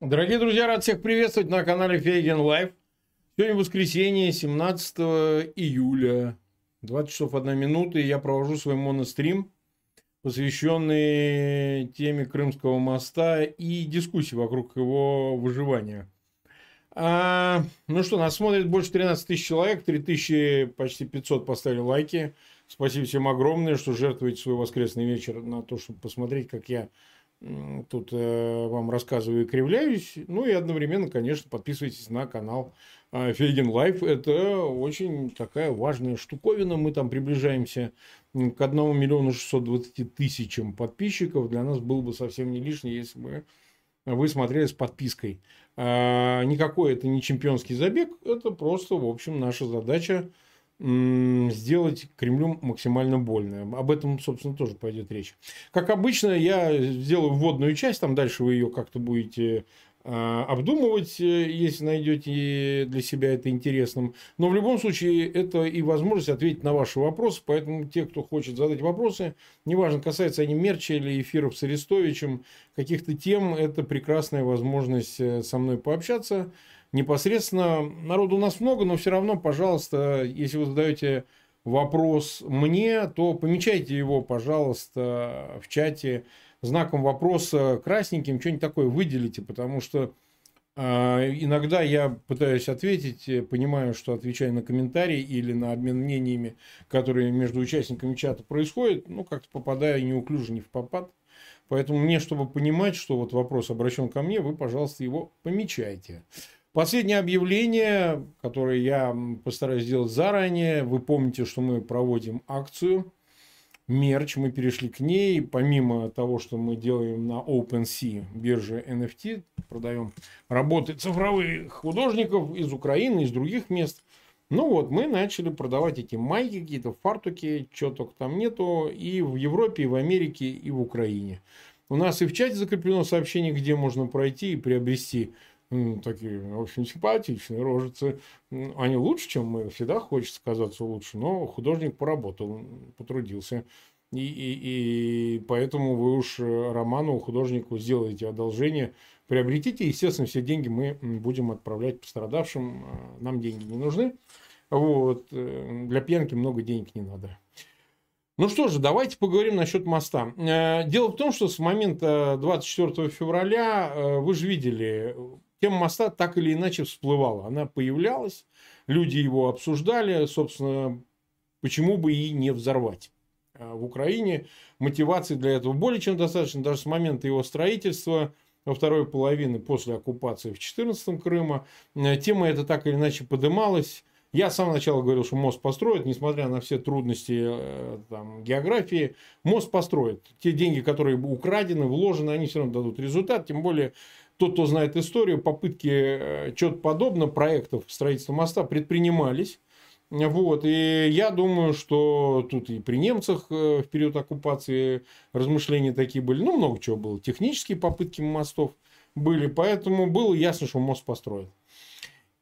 Дорогие друзья, рад всех приветствовать на канале Фейгин Live. Сегодня воскресенье, 17 июля, 20 часов 1 минута, и я провожу свой монострим, посвященный теме Крымского моста и дискуссии вокруг его выживания. А, ну что, нас смотрит больше 13 тысяч человек, 3 тысячи, почти 500 поставили лайки. Спасибо всем огромное, что жертвуете свой воскресный вечер на то, чтобы посмотреть, как я тут э, вам рассказываю и кривляюсь. Ну и одновременно, конечно, подписывайтесь на канал э, Фейгин Live. Это очень такая важная штуковина. Мы там приближаемся к 1 миллиону 620 тысячам подписчиков. Для нас было бы совсем не лишнее, если бы вы смотрели с подпиской. А, никакой это не чемпионский забег, это просто, в общем, наша задача сделать Кремлю максимально больно. Об этом, собственно, тоже пойдет речь. Как обычно, я сделаю вводную часть, там дальше вы ее как-то будете а, обдумывать, э, если найдете для себя это интересным. Но в любом случае это и возможность ответить на ваши вопросы. Поэтому те, кто хочет задать вопросы, неважно, касается они мерча или эфиров с Арестовичем, каких-то тем, это прекрасная возможность э, со мной пообщаться непосредственно. Народу у нас много, но все равно, пожалуйста, если вы задаете вопрос мне, то помечайте его, пожалуйста, в чате знаком вопроса красненьким, что-нибудь такое выделите, потому что э, иногда я пытаюсь ответить, понимаю, что отвечаю на комментарии или на обмен мнениями, которые между участниками чата происходят, ну, как-то попадаю неуклюже, не в попад. Поэтому мне, чтобы понимать, что вот вопрос обращен ко мне, вы, пожалуйста, его помечайте. Последнее объявление, которое я постараюсь сделать заранее. Вы помните, что мы проводим акцию мерч, мы перешли к ней. Помимо того, что мы делаем на OpenSea, бирже NFT, продаем работы цифровых художников из Украины, из других мест. Ну вот, мы начали продавать эти майки, какие-то фартуки, чего только там нету, и в Европе, и в Америке, и в Украине. У нас и в чате закреплено сообщение, где можно пройти и приобрести такие очень симпатичные рожицы. Они лучше, чем мы. Всегда хочется казаться лучше. Но художник поработал, потрудился. И, и, и поэтому вы уж роману, художнику сделаете одолжение, приобретите. Естественно, все деньги мы будем отправлять пострадавшим. А, нам деньги не нужны. Вот. Э, для пьянки много денег не надо. Ну что же, давайте поговорим насчет моста. Э, дело в том, что с момента 24 февраля, э, вы же видели, Тема моста так или иначе всплывала. Она появлялась, люди его обсуждали, собственно, почему бы и не взорвать. А в Украине мотивации для этого более чем достаточно. Даже с момента его строительства во второй половине после оккупации в 14-м Крыма. Э, тема эта так или иначе подымалась. Я с самого начала говорил, что мост построят, несмотря на все трудности э, там, географии, мост построят. Те деньги, которые украдены, вложены, они все равно дадут результат. Тем более тот, кто знает историю, попытки э, чего-то подобного, проектов строительства моста предпринимались. Вот, и я думаю, что тут и при немцах э, в период оккупации размышления такие были. Ну, много чего было. Технические попытки мостов были. Поэтому было ясно, что мост построят.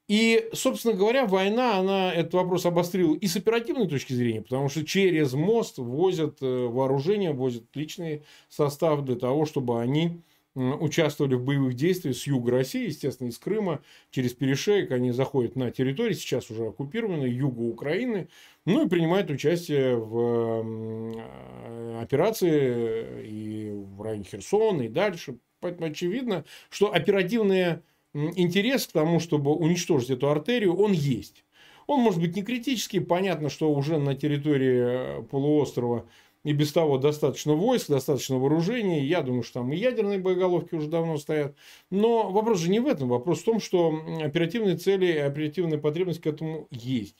И, собственно говоря, война, она этот вопрос обострила и с оперативной точки зрения, потому что через мост возят э, вооружение, возят личный состав для того, чтобы они участвовали в боевых действиях с юга России, естественно, из Крыма, через перешеек они заходят на территории, сейчас уже оккупированной, юга Украины, ну и принимают участие в э, операции и в районе Херсона, и дальше. Поэтому очевидно, что оперативный интерес к тому, чтобы уничтожить эту артерию, он есть. Он может быть не критический, понятно, что уже на территории э, полуострова и без того достаточно войск, достаточно вооружений. Я думаю, что там и ядерные боеголовки уже давно стоят. Но вопрос же не в этом. Вопрос в том, что оперативные цели и оперативная потребность к этому есть.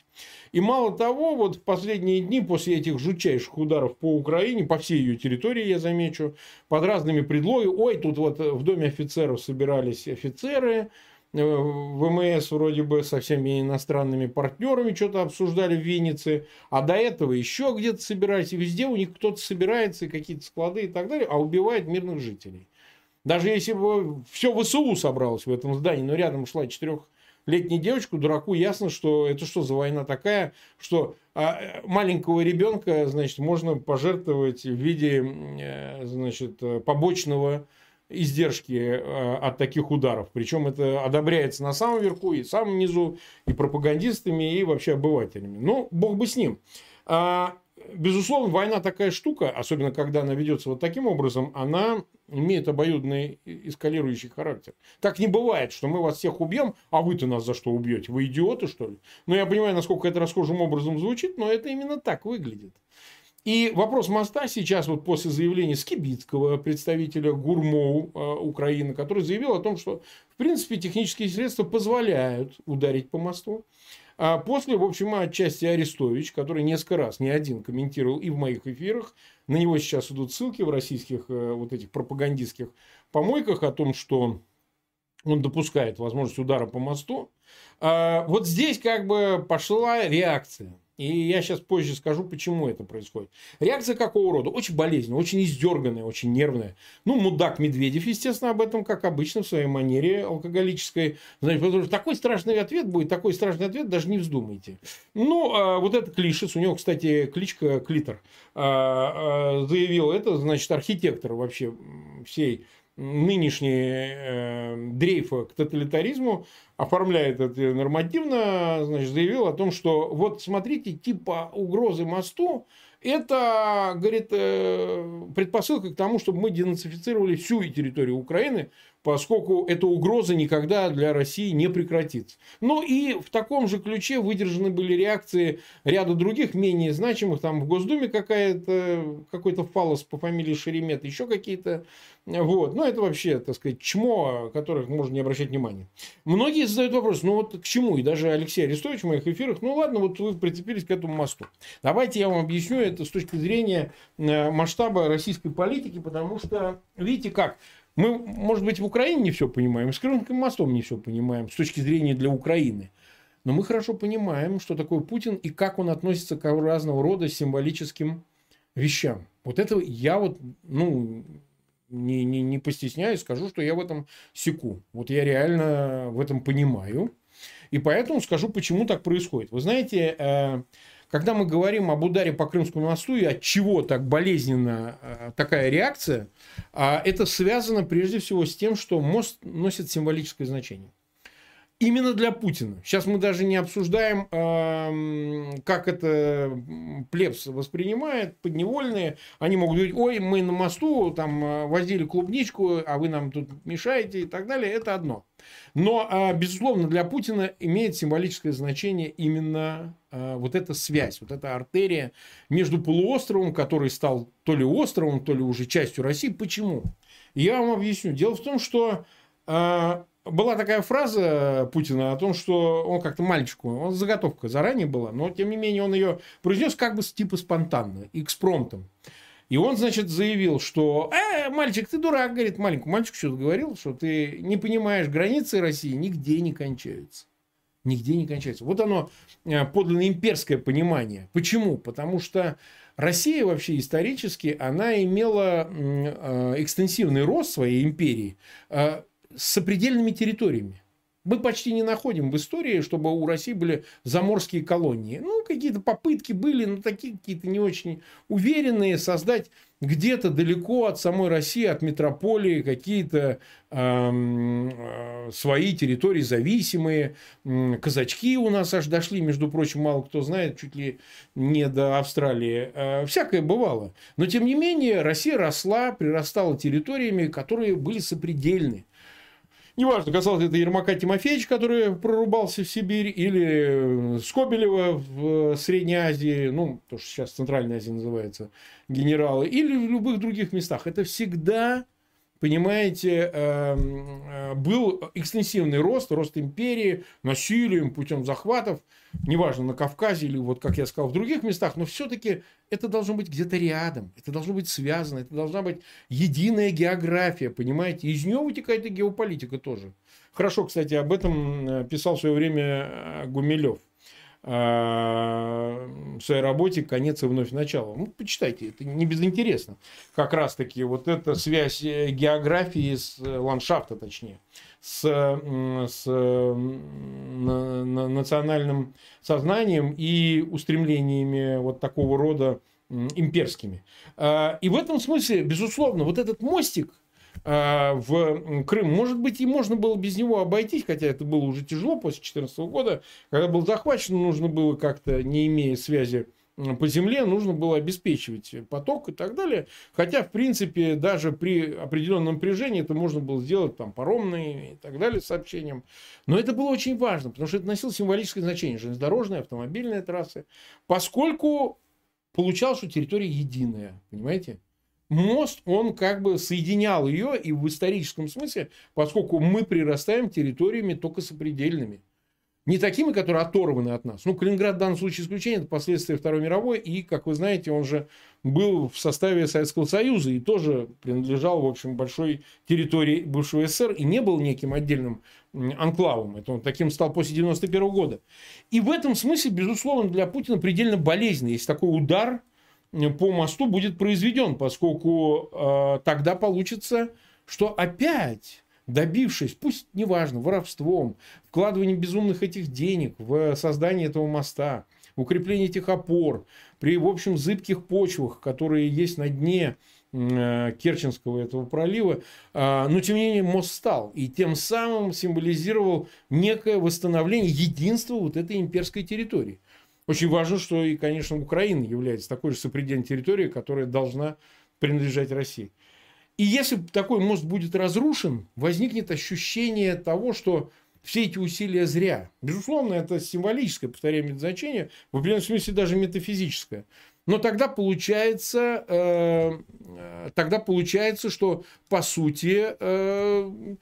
И мало того, вот в последние дни после этих жутчайших ударов по Украине, по всей ее территории, я замечу, под разными предлогами, ой, тут вот в доме офицеров собирались офицеры, ВМС вроде бы со всеми иностранными партнерами что-то обсуждали в Виннице, а до этого еще где-то собирались, и везде у них кто-то собирается, и какие-то склады и так далее, а убивает мирных жителей. Даже если бы все ВСУ собралось в этом здании, но рядом шла четырехлетняя девочка, дураку ясно, что это что за война такая, что а, маленького ребенка, значит, можно пожертвовать в виде, э, значит, побочного издержки э, от таких ударов. Причем это одобряется на самом верху и самом низу, и пропагандистами, и вообще обывателями. Ну, бог бы с ним. А, безусловно, война такая штука, особенно когда она ведется вот таким образом, она имеет обоюдный эскалирующий характер. Так не бывает, что мы вас всех убьем, а вы-то нас за что убьете? Вы идиоты, что ли? Ну, я понимаю, насколько это расхожим образом звучит, но это именно так выглядит. И вопрос моста сейчас, вот после заявления Скибицкого, представителя ГУРМОУ э, Украины, который заявил о том, что, в принципе, технические средства позволяют ударить по мосту. А после, в общем, отчасти Арестович, который несколько раз, не один, комментировал и в моих эфирах, на него сейчас идут ссылки в российских э, вот этих пропагандистских помойках о том, что он допускает возможность удара по мосту. А вот здесь как бы пошла реакция. И я сейчас позже скажу, почему это происходит. Реакция какого рода? Очень болезненная, очень издерганная, очень нервная. Ну, мудак Медведев, естественно, об этом, как обычно, в своей манере алкоголической. Значит, потому что такой страшный ответ будет, такой страшный ответ, даже не вздумайте. Ну, а вот этот Клишес, у него, кстати, кличка Клитер, а, а, заявил, это, значит, архитектор вообще всей нынешней э, дрейфа к тоталитаризму, оформляет это нормативно, значит, заявил о том, что вот смотрите, типа угрозы мосту, это, говорит, э, предпосылка к тому, чтобы мы денацифицировали всю территорию Украины, поскольку эта угроза никогда для России не прекратится. Ну и в таком же ключе выдержаны были реакции ряда других менее значимых, там в Госдуме какая-то, какой-то фалос по фамилии Шеремет, еще какие-то, вот, ну это вообще, так сказать, чмо, которых можно не обращать внимания. Многие задают вопрос, ну вот к чему, и даже Алексей Арестович в моих эфирах, ну ладно, вот вы прицепились к этому мосту. Давайте я вам объясню это с точки зрения э, масштаба российской политики, потому что, видите как, мы, может быть, в Украине не все понимаем, с Крымским мостом не все понимаем с точки зрения для Украины. Но мы хорошо понимаем, что такое Путин и как он относится к разного рода символическим вещам. Вот это я вот, ну, не, не, не постесняюсь, скажу, что я в этом секу. Вот я реально в этом понимаю. И поэтому скажу, почему так происходит. Вы знаете, э, когда мы говорим об ударе по Крымскому мосту и от чего так болезненно э, такая реакция, а это связано прежде всего с тем, что мост носит символическое значение. Именно для Путина. Сейчас мы даже не обсуждаем, как это плебс воспринимает, подневольные. Они могут говорить, ой, мы на мосту там э, возили клубничку, а вы нам тут мешаете и так далее. Это одно. Но, а, безусловно, для Путина имеет символическое значение именно а, вот эта связь, вот эта артерия между полуостровом, который стал то ли островом, то ли уже частью России. Почему? Я вам объясню. Дело в том, что а, была такая фраза Путина о том, что он как-то мальчику, он заготовка заранее была, но тем не менее он ее произнес как бы типа спонтанно, экспромтом. И он, значит, заявил, что «Э, мальчик, ты дурак», говорит, маленькому мальчику что-то говорил, что ты не понимаешь, границы России нигде не кончаются. Нигде не кончаются. Вот оно, э, подлинно имперское понимание. Почему? Потому что Россия вообще исторически, она имела э, экстенсивный рост своей империи э, с сопредельными территориями мы почти не находим в истории, чтобы у России были заморские колонии. Ну, какие-то попытки были, но такие какие-то не очень уверенные, создать где-то далеко от самой России, от метрополии, какие-то э, свои территории зависимые. Казачки у нас аж дошли, между прочим, мало кто знает, чуть ли не до Австралии. Э, всякое бывало. Но, тем не менее, Россия росла, прирастала территориями, которые были сопредельны. Неважно, касалось это Ермака Тимофеевича, который прорубался в Сибирь, или э, Скобелева в э, Средней Азии, ну, то, что сейчас Центральная Азия называется, генералы, или в любых других местах. Это всегда, понимаете, эм, э, был экстенсивный рост, рост империи, насилием, путем захватов – неважно, на Кавказе или, вот как я сказал, в других местах, но все-таки это должно быть где-то рядом, это должно быть связано, это должна быть единая география, понимаете? Из нее вытекает и геополитика тоже. Хорошо, кстати, об этом э, писал в свое время э, Гумилев в своей работе «Конец и вновь начало». Ну, почитайте, это не безинтересно. Как раз-таки вот эта связь географии с ландшафта, точнее с, с национальным сознанием и устремлениями вот такого рода имперскими. А, и в этом смысле, безусловно, вот этот мостик, а, в Крым. Может быть, и можно было без него обойтись, хотя это было уже тяжело после 2014 года, когда был захвачен, нужно было как-то, не имея связи по земле нужно было обеспечивать поток и так далее. Хотя, в принципе, даже при определенном напряжении это можно было сделать там паромные и так далее сообщением. Но это было очень важно, потому что это носило символическое значение. Железнодорожные, автомобильные трассы. Поскольку получалось, что территория единая. Понимаете? Мост, он как бы соединял ее и в историческом смысле, поскольку мы прирастаем территориями только сопредельными. Не такими, которые оторваны от нас. Ну, Калининград в данном случае исключение, это последствия Второй мировой. И, как вы знаете, он же был в составе Советского Союза и тоже принадлежал, в общем, большой территории бывшего СССР и не был неким отдельным анклавом. Это он таким стал после 91 года. И в этом смысле, безусловно, для Путина предельно болезненно, если такой удар по мосту будет произведен, поскольку э, тогда получится, что опять добившись, пусть неважно, воровством, вкладыванием безумных этих денег в создание этого моста, укрепление этих опор, при, в общем, зыбких почвах, которые есть на дне э, Керченского этого пролива, а, но тем не менее мост стал и тем самым символизировал некое восстановление единства вот этой имперской территории. Очень важно, что и, конечно, Украина является такой же сопредельной территорией, которая должна принадлежать России. И если такой мост будет разрушен, возникнет ощущение того, что все эти усилия зря. Безусловно, это символическое, повторяем значение, в определенном смысле даже метафизическое. Но тогда получается, э, э, тогда получается, что по сути э,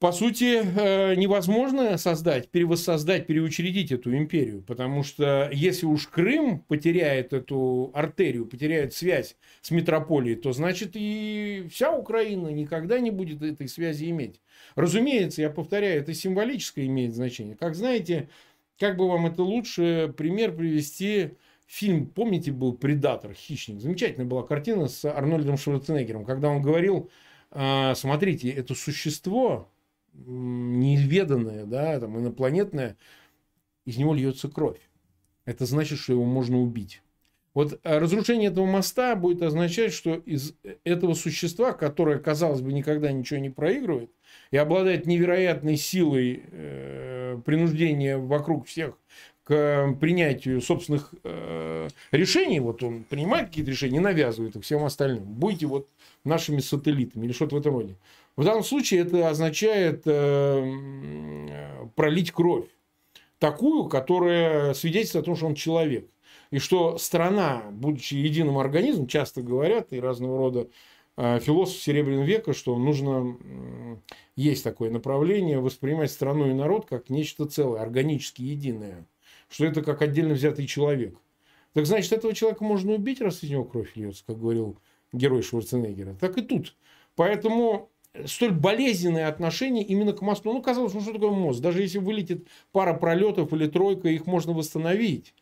по сути, э, невозможно создать, перевоссоздать, переучредить эту империю. Потому что если уж Крым потеряет эту артерию, потеряет связь с метрополией, то значит и вся Украина никогда не будет этой связи иметь. Разумеется, я повторяю, это символическое имеет значение. Как знаете, как бы вам это лучше пример привести фильм, помните, был «Предатор», «Хищник». Замечательная была картина с Арнольдом Шварценеггером, когда он говорил, «А, смотрите, это существо, неизведанное, да, там, инопланетное, из него льется кровь. Это значит, что его можно убить. Вот э, разрушение этого моста будет означать, что из этого существа, которое, казалось бы, никогда ничего не проигрывает и обладает невероятной силой э, принуждения вокруг всех к принятию собственных э, решений, вот он принимает какие-то решения, навязывает их всем остальным. Будете вот нашими сателлитами или что-то в этом роде. В данном случае это означает э, пролить кровь. Такую, которая свидетельствует о том, что он человек. И что страна, будучи единым организмом, часто говорят, и разного рода э, философы Серебряного века, что нужно, есть такое направление, воспринимать страну и народ как нечто целое, органически единое. Что это как отдельно взятый человек. Так значит, этого человека можно убить, раз из него кровь льется, как говорил герой Шварценеггера. Так и тут. Поэтому столь болезненное отношение именно к мосту. Ну, казалось, ну что такое мост? Даже если вылетит пара пролетов или тройка, их можно восстановить.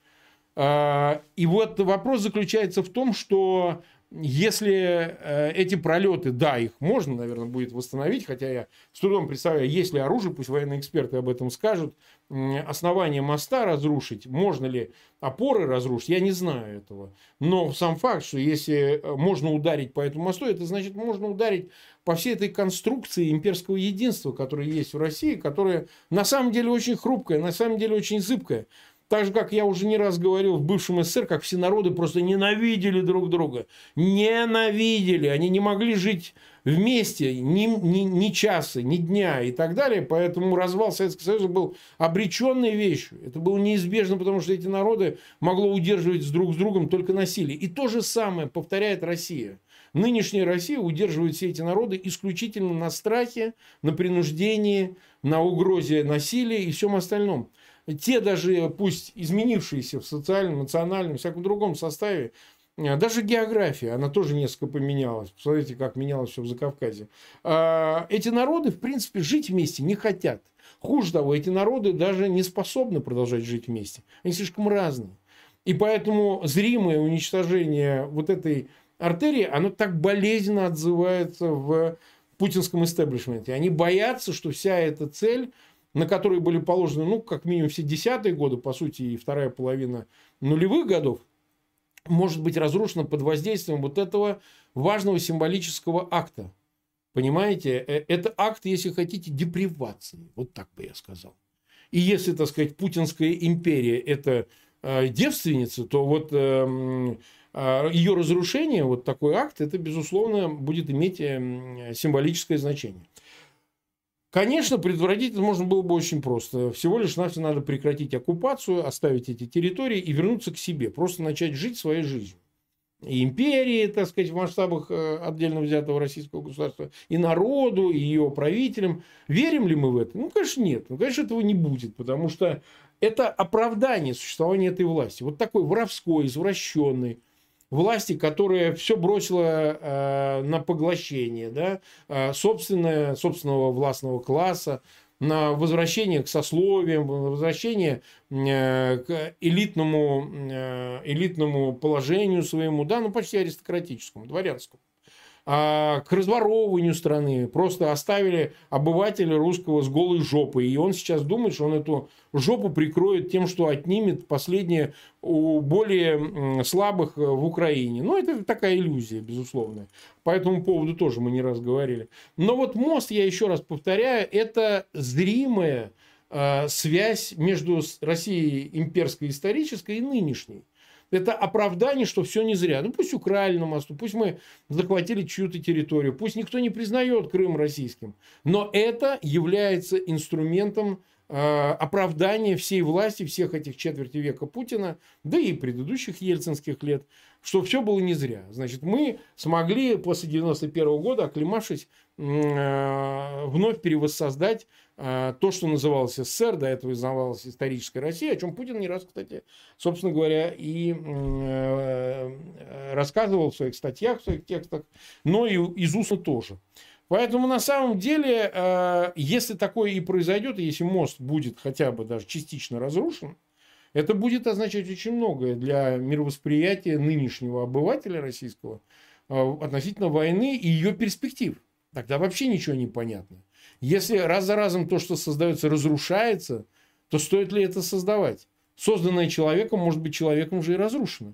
А, и вот вопрос заключается в том, что если э, эти пролеты, да, их можно, наверное, будет восстановить, хотя я с трудом представляю, есть ли оружие, пусть военные эксперты об этом скажут, основание моста разрушить, можно ли опоры разрушить, я не знаю этого. Но сам факт, что если э, можно ударить по этому мосту, это значит, можно ударить по всей этой конструкции имперского единства, которая есть в России, которая на самом деле очень хрупкая, на самом деле очень зыбкая. Так же, как я уже не раз говорил в бывшем СССР, как все народы просто ненавидели друг друга. Ненавидели. Они не могли жить вместе ни, ни, ни часа, ни дня и так далее. Поэтому развал Советского Союза был обреченной вещью. Это было неизбежно, потому что эти народы могло удерживать друг с другом только насилие. И то же самое повторяет Россия. Нынешняя Россия удерживает все эти народы исключительно на страхе, на принуждении, на угрозе насилия и всем остальном те даже, пусть изменившиеся в социальном, национальном, всяком другом составе, э, даже география, она тоже несколько поменялась. Посмотрите, как менялось все в Закавказье. А, эти народы, в принципе, жить вместе не хотят. Хуже того, эти народы даже не способны продолжать жить вместе. Они слишком разные. И поэтому зримое уничтожение вот этой артерии, оно так болезненно отзывается в путинском истеблишменте. Они боятся, что вся эта цель на которые были положены, ну, как минимум все десятые годы, по сути, и вторая половина нулевых годов, может быть разрушена под воздействием вот этого важного символического акта. Понимаете? Э, это акт, если хотите, депривации. Вот так бы я сказал. И если, так сказать, путинская империя – это э, девственница, то вот эм, э, ее разрушение, вот такой акт, это, безусловно, будет иметь эм, символическое значение. Конечно, предотвратить это можно было бы очень просто. Всего лишь навсего надо прекратить оккупацию, оставить эти территории и вернуться к себе. Просто начать жить своей жизнью и империи, так сказать, в масштабах э, отдельно взятого российского государства, и народу, и ее правителям. Верим ли мы в это? Ну, конечно, нет. Ну, конечно, этого не будет, потому что это оправдание существования этой власти. Вот такой воровской, извращенный, власти, которая все бросила э, на поглощение да, э, собственное, собственного властного класса, на возвращение к сословиям, на возвращение э, к элитному, э, элитному положению своему, да, ну почти аристократическому, дворянскому. А, к разворовыванию страны. Просто оставили обывателя русского с голой жопой. И он сейчас думает, что он эту жопу прикроет тем, что отнимет последнее у более слабых э, в Украине. Ну, это такая иллюзия, безусловно. По этому поводу тоже мы не раз говорили. Но вот мост, я еще раз повторяю, это зримая э, связь между Россией имперской исторической и нынешней это оправдание, что все не зря. Ну, пусть украли на мосту, пусть мы захватили чью-то территорию, пусть никто не признает Крым российским. Но это является инструментом э, оправдания всей власти, всех этих четверти века Путина, да и предыдущих ельцинских лет, что все было не зря. Значит, мы смогли после 91 года, оклемавшись, э, вновь перевоссоздать э, то, что называлось СССР, до этого называлось историческая Россия, о чем Путин не раз, кстати, собственно говоря, и рассказывал в своих статьях, в своих текстах, но и из уст тоже. Поэтому на самом деле, если такое и произойдет, если мост будет хотя бы даже частично разрушен, это будет означать очень многое для мировосприятия нынешнего обывателя российского относительно войны и ее перспектив. Тогда вообще ничего не понятно. Если раз за разом то, что создается, разрушается, то стоит ли это создавать? Созданное человеком может быть человеком уже и разрушено.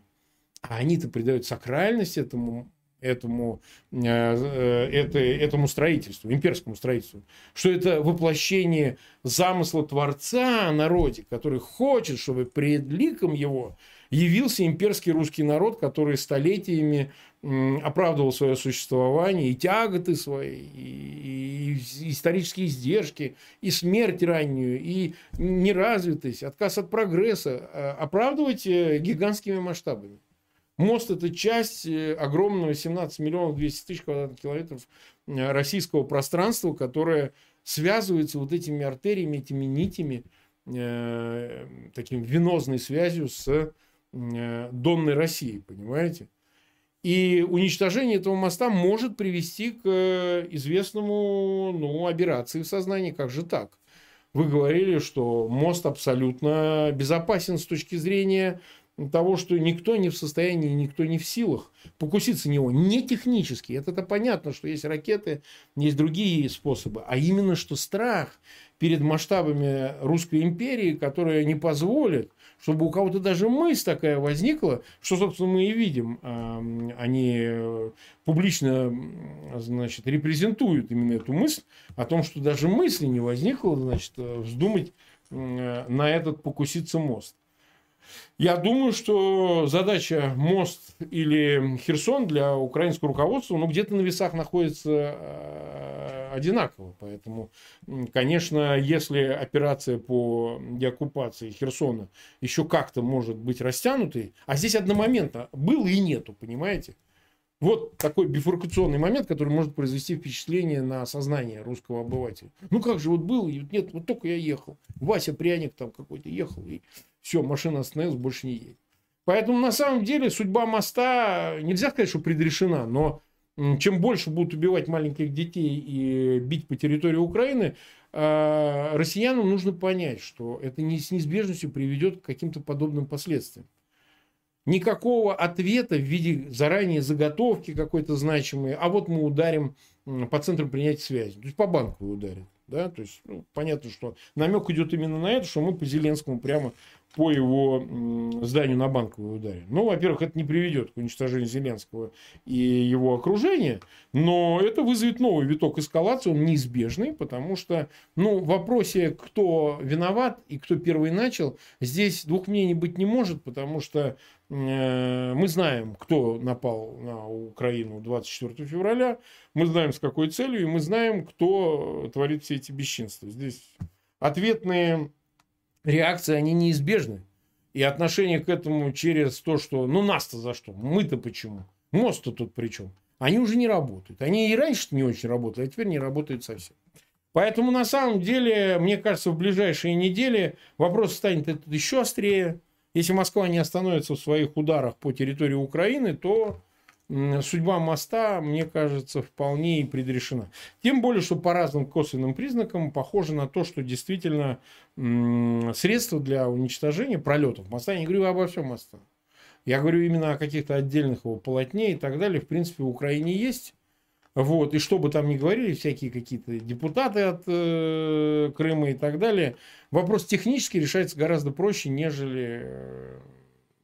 А они-то придают сакральность этому, этому, э, э, это, этому строительству, имперскому строительству. Что это воплощение замысла Творца о народе, который хочет, чтобы пред ликом его явился имперский русский народ, который столетиями оправдывал свое существование, и тяготы свои, и, и исторические издержки, и смерть раннюю, и неразвитость, отказ от прогресса а, оправдывать э, гигантскими масштабами. Мост – это часть э, огромного 17 миллионов 200 тысяч квадратных километров э, российского пространства, которое связывается вот этими артериями, этими нитями, э, таким венозной связью с э, Донной Россией, понимаете? И уничтожение этого моста может привести к э, известному ну, операции в сознании. Как же так? Вы говорили, что мост абсолютно безопасен с точки зрения того, что никто не в состоянии, никто не в силах покуситься на него. Не технически. Это-то понятно, что есть ракеты, есть другие способы. А именно, что страх перед масштабами Русской империи, которая не позволит чтобы у кого-то даже мысль такая возникла, что, собственно, мы и видим, они э, публично, значит, репрезентуют именно эту мысль о том, что даже мысли не возникло, значит, э, вздумать э, на этот покуситься мост. Я думаю, что задача мост или Херсон для украинского руководства, ну, где-то на весах находится одинаково. Поэтому, конечно, если операция по деоккупации Херсона еще как-то может быть растянутой, а здесь одномоментно было и нету, понимаете? Вот такой бифуркационный момент, который может произвести впечатление на сознание русского обывателя. Ну как же, вот был, нет, вот только я ехал. Вася пряник там какой-то ехал, и все, машина остановилась, больше не едет. Поэтому на самом деле судьба моста, нельзя сказать, что предрешена, но чем больше будут убивать маленьких детей и бить по территории Украины, а, россиянам нужно понять, что это не с неизбежностью приведет к каким-то подобным последствиям. Никакого ответа в виде заранее заготовки какой-то значимой, а вот мы ударим по центру принятия связи. То есть по банку ударят. Да? То есть ну, понятно, что намек идет именно на это, что мы по Зеленскому прямо по его зданию на банковой ударе. Ну, во-первых, это не приведет к уничтожению Зеленского и его окружения, но это вызовет новый виток эскалации, он неизбежный, потому что, ну, в вопросе, кто виноват и кто первый начал, здесь двух мнений быть не может, потому что э, мы знаем, кто напал на Украину 24 февраля, мы знаем, с какой целью, и мы знаем, кто творит все эти бесчинства. Здесь ответные реакции, они неизбежны. И отношение к этому через то, что ну нас-то за что, мы-то почему, мост-то тут при чем, они уже не работают. Они и раньше не очень работали, а теперь не работают совсем. Поэтому на самом деле, мне кажется, в ближайшие недели вопрос станет еще острее. Если Москва не остановится в своих ударах по территории Украины, то судьба моста, мне кажется, вполне и предрешена. Тем более, что по разным косвенным признакам похоже на то, что действительно средства для уничтожения пролетов моста, я не говорю обо всем моста, я говорю именно о каких-то отдельных его полотне и так далее, в принципе, в Украине есть. Вот, и что бы там ни говорили, всякие какие-то депутаты от э, Крыма и так далее, вопрос технически решается гораздо проще, нежели э,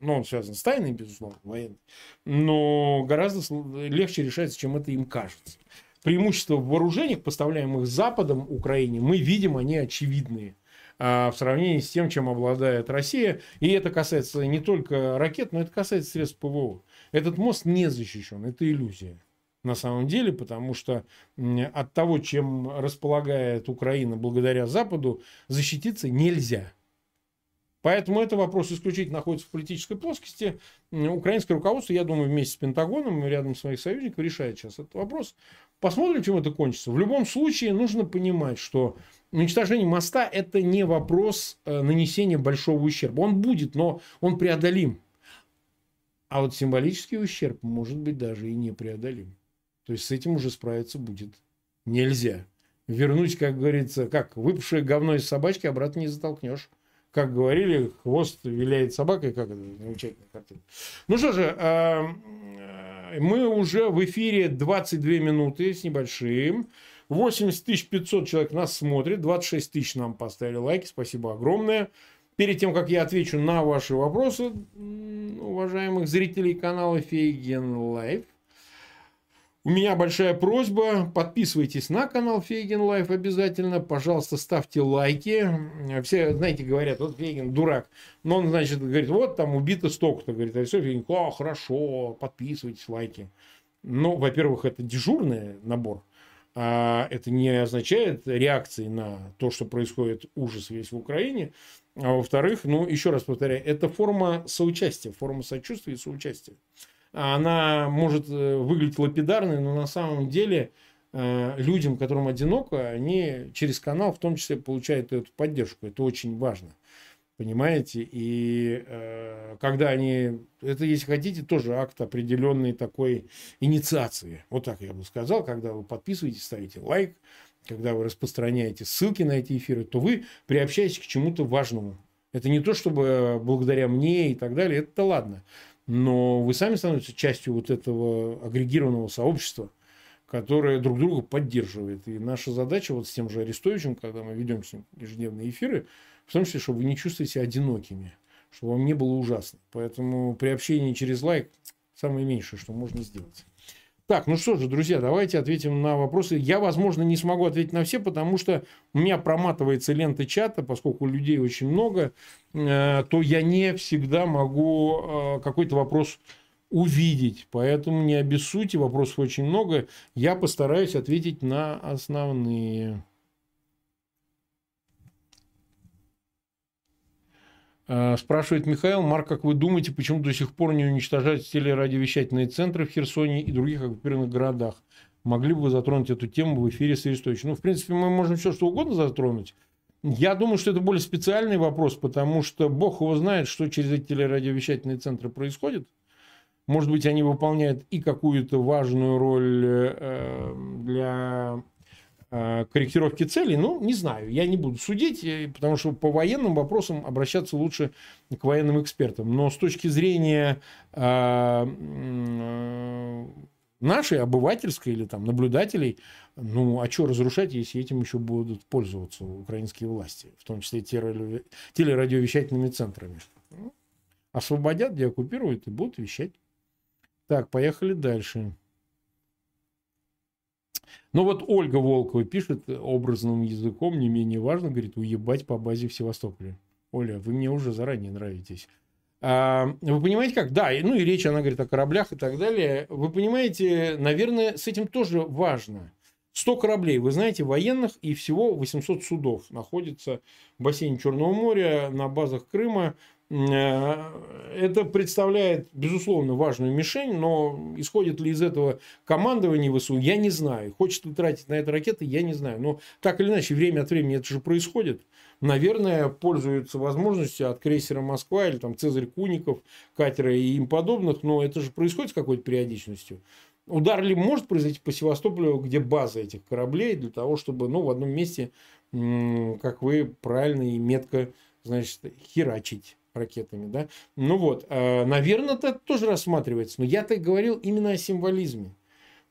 ну, он связан с тайной, безусловно, военной, но гораздо легче решается, чем это им кажется. Преимущества в вооружениях, поставляемых Западом Украине, мы видим, они очевидные а, в сравнении с тем, чем обладает Россия. И это касается не только ракет, но это касается средств ПВО. Этот мост не защищен, это иллюзия на самом деле, потому что от того, чем располагает Украина благодаря Западу, защититься нельзя. Поэтому это вопрос исключительно находится в политической плоскости. Украинское руководство, я думаю, вместе с Пентагоном и рядом своих союзников решает сейчас этот вопрос. Посмотрим, чем это кончится. В любом случае нужно понимать, что уничтожение моста – это не вопрос э, нанесения большого ущерба. Он будет, но он преодолим. А вот символический ущерб может быть даже и непреодолим. То есть с этим уже справиться будет нельзя. Вернуть, как говорится, как выпавшее говно из собачки обратно не затолкнешь как говорили, хвост виляет собакой, как это замечательная картина. Ну что же, а, мы уже в эфире 22 минуты с небольшим. 80 500 человек нас смотрит, 26 тысяч нам поставили лайки, спасибо огромное. Перед тем, как я отвечу на ваши вопросы, уважаемых зрителей канала Фейгин Live, у меня большая просьба, подписывайтесь на канал Фейгин Live обязательно, пожалуйста, ставьте лайки. Все, знаете, говорят, вот Фейгин дурак, но он, значит, говорит, вот там убито столько-то, говорит, а все, Фейгин, о, хорошо, подписывайтесь, лайки. Ну, во-первых, это дежурный набор, а это не означает реакции на то, что происходит ужас весь в Украине. А во-вторых, ну, еще раз повторяю, это форма соучастия, форма сочувствия и соучастия она может э, выглядеть лапидарной, но на самом деле э, людям, которым одиноко, они через канал в том числе получают эту поддержку. Это очень важно. Понимаете? И э, когда они... Это, если хотите, тоже акт определенной такой инициации. Вот так я бы сказал. Когда вы подписываетесь, ставите лайк, когда вы распространяете ссылки на эти эфиры, то вы приобщаетесь к чему-то важному. Это не то, чтобы благодаря мне и так далее. Это ладно но вы сами становитесь частью вот этого агрегированного сообщества, которое друг друга поддерживает. И наша задача вот с тем же Арестовичем, когда мы ведем с ним ежедневные эфиры, в том числе, чтобы вы не чувствовали себя одинокими, чтобы вам не было ужасно. Поэтому при общении через лайк самое меньшее, что можно сделать. Так, ну что же, друзья, давайте ответим на вопросы. Я, возможно, не смогу ответить на все, потому что у меня проматывается лента чата, поскольку людей очень много, э, то я не всегда могу э, какой-то вопрос увидеть. Поэтому не обессудьте, вопросов очень много. Я постараюсь ответить на основные. Спрашивает Михаил, Марк, как вы думаете, почему до сих пор не уничтожают телерадиовещательные центры в Херсоне и других оккупированных городах? Могли бы вы затронуть эту тему в эфире с Арестовичем? Ну, в принципе, мы можем все что угодно затронуть. Я думаю, что это более специальный вопрос, потому что Бог его знает, что через эти телерадиовещательные центры происходит. Может быть, они выполняют и какую-то важную роль э, для Э, корректировки целей, ну, не знаю, я не буду судить, э, потому что по военным вопросам обращаться лучше к военным экспертам. Но с точки зрения э, нашей, обывательской или там наблюдателей, ну, а что разрушать, если этим еще будут пользоваться украинские власти, в том числе телерадиовещательными центрами. Ну, освободят, деоккупируют и будут вещать. Так, поехали дальше. Ну вот Ольга Волкова пишет образным языком, не менее важно, говорит, уебать по базе в Севастополе. Оля, вы мне уже заранее нравитесь. А, вы понимаете как? Да, ну и речь, она говорит о кораблях и так далее. Вы понимаете, наверное, с этим тоже важно. 100 кораблей, вы знаете, военных и всего 800 судов находится в бассейне Черного моря, на базах Крыма. Э, это представляет, безусловно, важную мишень, но исходит ли из этого командование ВСУ, я не знаю. Хочет ли тратить на это ракеты, я не знаю. Но так или иначе, время от времени это же происходит наверное, пользуются возможностью от крейсера «Москва» или там «Цезарь Куников», катера и им подобных, но это же происходит с какой-то периодичностью. Удар ли может произойти по Севастополю, где база этих кораблей, для того, чтобы ну, в одном месте, как вы правильно и метко значит, херачить ракетами. Да? Ну вот, а, наверное, это тоже рассматривается. Но я так говорил именно о символизме.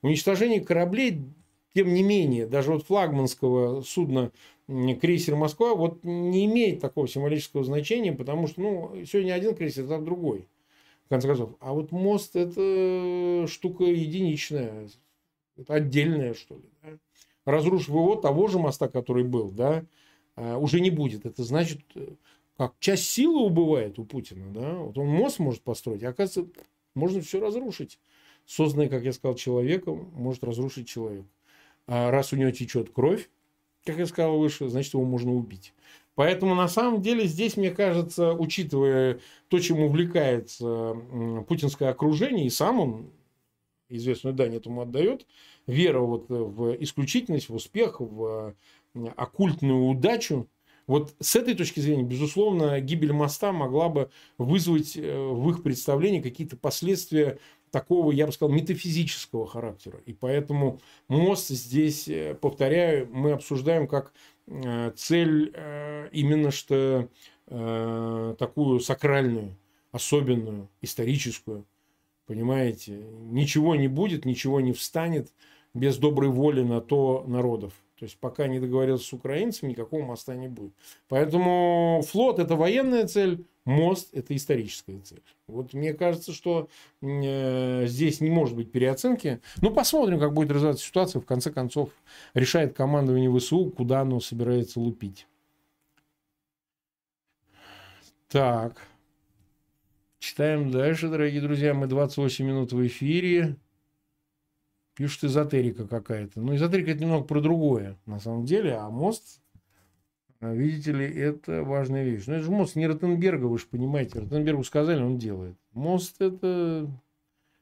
Уничтожение кораблей, тем не менее, даже вот флагманского судна крейсер Москва вот не имеет такого символического значения, потому что ну, сегодня один крейсер, завтра другой. В конце концов. А вот мост это штука единичная. Это отдельная, что ли. Да? Разрушив его, того же моста, который был, да, а, уже не будет. Это значит, как часть силы убывает у Путина. Да? Вот он мост может построить, а оказывается, можно все разрушить. Созданное, как я сказал, человеком, может разрушить человек. А раз у него течет кровь, как я сказал выше, значит, его можно убить. Поэтому, на самом деле, здесь, мне кажется, учитывая то, чем увлекается путинское окружение, и сам он известную дань этому отдает, вера вот в исключительность, в успех, в оккультную удачу, вот с этой точки зрения, безусловно, гибель моста могла бы вызвать э, в их представлении какие-то последствия такого, я бы сказал, метафизического характера. И поэтому мост здесь, э, повторяю, мы обсуждаем как э, цель именно что такую сакральную, особенную, историческую. Понимаете? Ничего не будет, ничего не встанет без доброй воли на то народов. То есть пока не договорился с украинцами, никакого моста не будет. Поэтому флот это военная цель, мост – это историческая цель. Вот мне кажется, что э, здесь не может быть переоценки. Ну, посмотрим, как будет развиваться ситуация. В конце концов, решает командование ВСУ, куда оно собирается лупить. Так. Читаем дальше, дорогие друзья. Мы 28 минут в эфире. Пишут эзотерика какая-то. Но эзотерика это немного про другое, на самом деле. А мост видите ли, это важная вещь. Но это же мост не Ротенберга, вы же понимаете. Ротенбергу сказали, он делает. Мост это...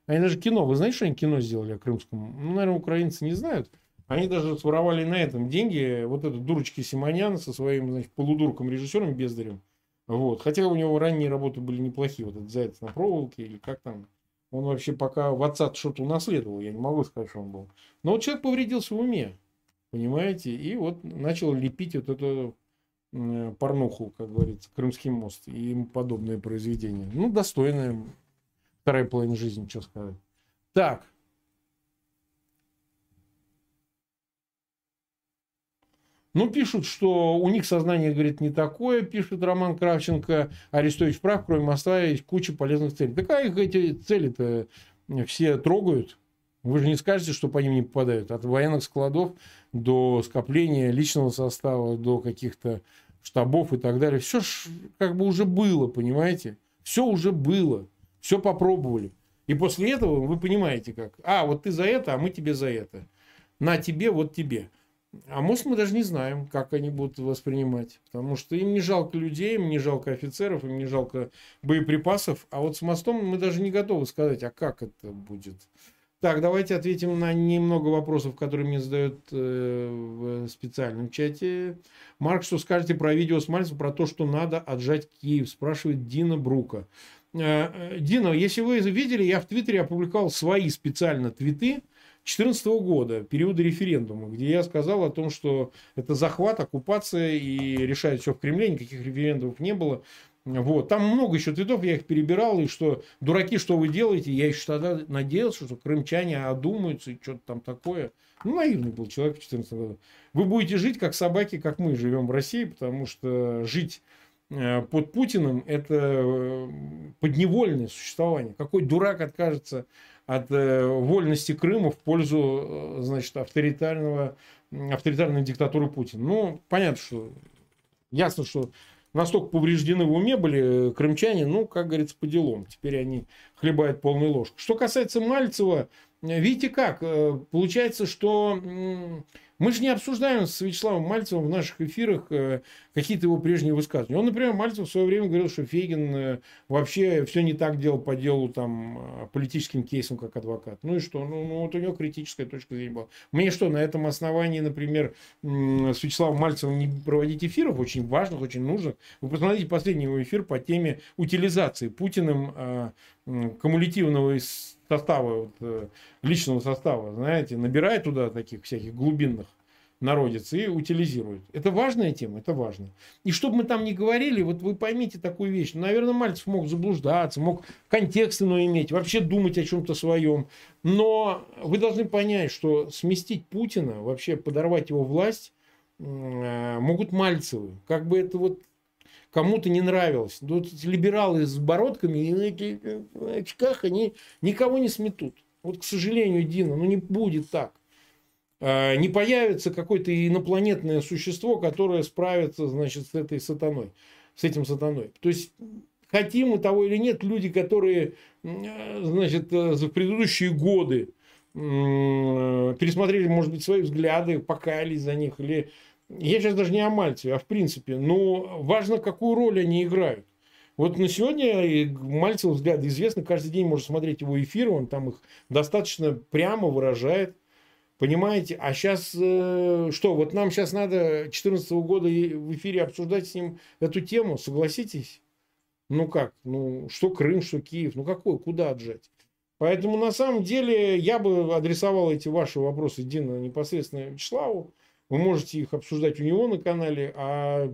Они даже кино, вы знаете, что они кино сделали о Крымском? Ну, наверное, украинцы не знают. Они даже своровали на этом деньги. Вот этот дурочки Симонян со своим, значит, полудурком режиссером Бездарем. Вот. Хотя у него ранние работы были неплохие. Вот этот «Заяц на проволоке» или как там. Он вообще пока в отца что-то унаследовал. Я не могу сказать, что он был. Но вот человек повредился в уме. Понимаете? И вот начал лепить вот это Э, порнуху, как говорится, Крымский мост и им подобные произведения. Ну, достойная вторая половина жизни, что сказать. Так. Ну, пишут, что у них сознание, говорит, не такое, пишет Роман Кравченко. Арестович прав, кроме моста есть куча полезных целей. Такая их эти цели-то все трогают. Вы же не скажете, что по ним не попадают. От военных складов до скопления личного состава, до каких-то штабов и так далее. Все как бы уже было, понимаете? Все уже было. Все попробовали. И после этого вы понимаете как. А, вот ты за это, а мы тебе за это. На тебе, вот тебе. А мост мы даже не знаем, как они будут воспринимать. Потому что им не жалко людей, им не жалко офицеров, им не жалко боеприпасов. А вот с мостом мы даже не готовы сказать, а как это будет. Так, давайте ответим на немного вопросов, которые мне задают э, в специальном чате. Марк, что скажете про видео с Мальцевым, про то, что надо отжать Киев, спрашивает Дина Брука. Э, э Дина, если вы видели, я в Твиттере опубликовал свои специально твиты 2014 года, периода референдума, где я сказал о том, что это захват, оккупация и решает все в Кремле, никаких референдумов не было. Вот. Там много еще цветов, я их перебирал, и что, дураки, что вы делаете? Я еще тогда надеялся, что крымчане одумаются, и что-то там такое. Ну, наивный был человек в 14 году. Вы будете жить, как собаки, как мы живем в России, потому что жить э, под Путиным – это э, подневольное существование. Какой дурак откажется от э, вольности Крыма в пользу, значит, авторитарного, авторитарной диктатуры Путина? Ну, понятно, что ясно, что настолько повреждены в уме были крымчане, ну, как говорится, по делам. Теперь они хлебают полной ложкой. Что касается Мальцева, видите как, э, получается, что мы же не обсуждаем с Вячеславом Мальцевым в наших эфирах э, какие-то его прежние высказывания. Он, например, Мальцев в свое время говорил, что Фейгин э, вообще все не так делал по делу там, э, политическим кейсам, как адвокат. Ну и что? Ну, ну вот у него критическая точка зрения была. Мне что, на этом основании, например, с Вячеславом Мальцевым не проводить эфиров очень важных, очень нужных? Вы посмотрите последний его эфир по теме утилизации Путиным кумулятивного состава, вот, личного состава, знаете, набирает туда таких всяких глубинных народец и утилизирует. Это важная тема, это важно. И чтобы мы там не говорили, вот вы поймите такую вещь. Наверное, Мальцев мог заблуждаться, мог контекст иной иметь, вообще думать о чем-то своем. Но вы должны понять, что сместить Путина, вообще подорвать его власть, могут Мальцевы. Как бы это вот кому-то не нравилось. Тут либералы с бородками и на очках, они никого не сметут. Вот, к сожалению, Дина, ну не будет так. А, не появится какое-то инопланетное существо, которое справится, значит, с этой сатаной, с этим сатаной. То есть, хотим мы того или нет, люди, которые, значит, э, за предыдущие годы пересмотрели, может быть, свои взгляды, покаялись за них, или я сейчас даже не о Мальцеве, а в принципе, но важно, какую роль они играют. Вот на сегодня Мальцев взгляды известны, каждый день можно смотреть его эфиры, он там их достаточно прямо выражает. Понимаете? А сейчас э, что? Вот нам сейчас надо 2014 года в эфире обсуждать с ним эту тему. Согласитесь? Ну как? Ну что Крым, что Киев? Ну какой? Куда отжать? Поэтому на самом деле я бы адресовал эти ваши вопросы Дина непосредственно Вячеславу. Вы можете их обсуждать у него на канале. А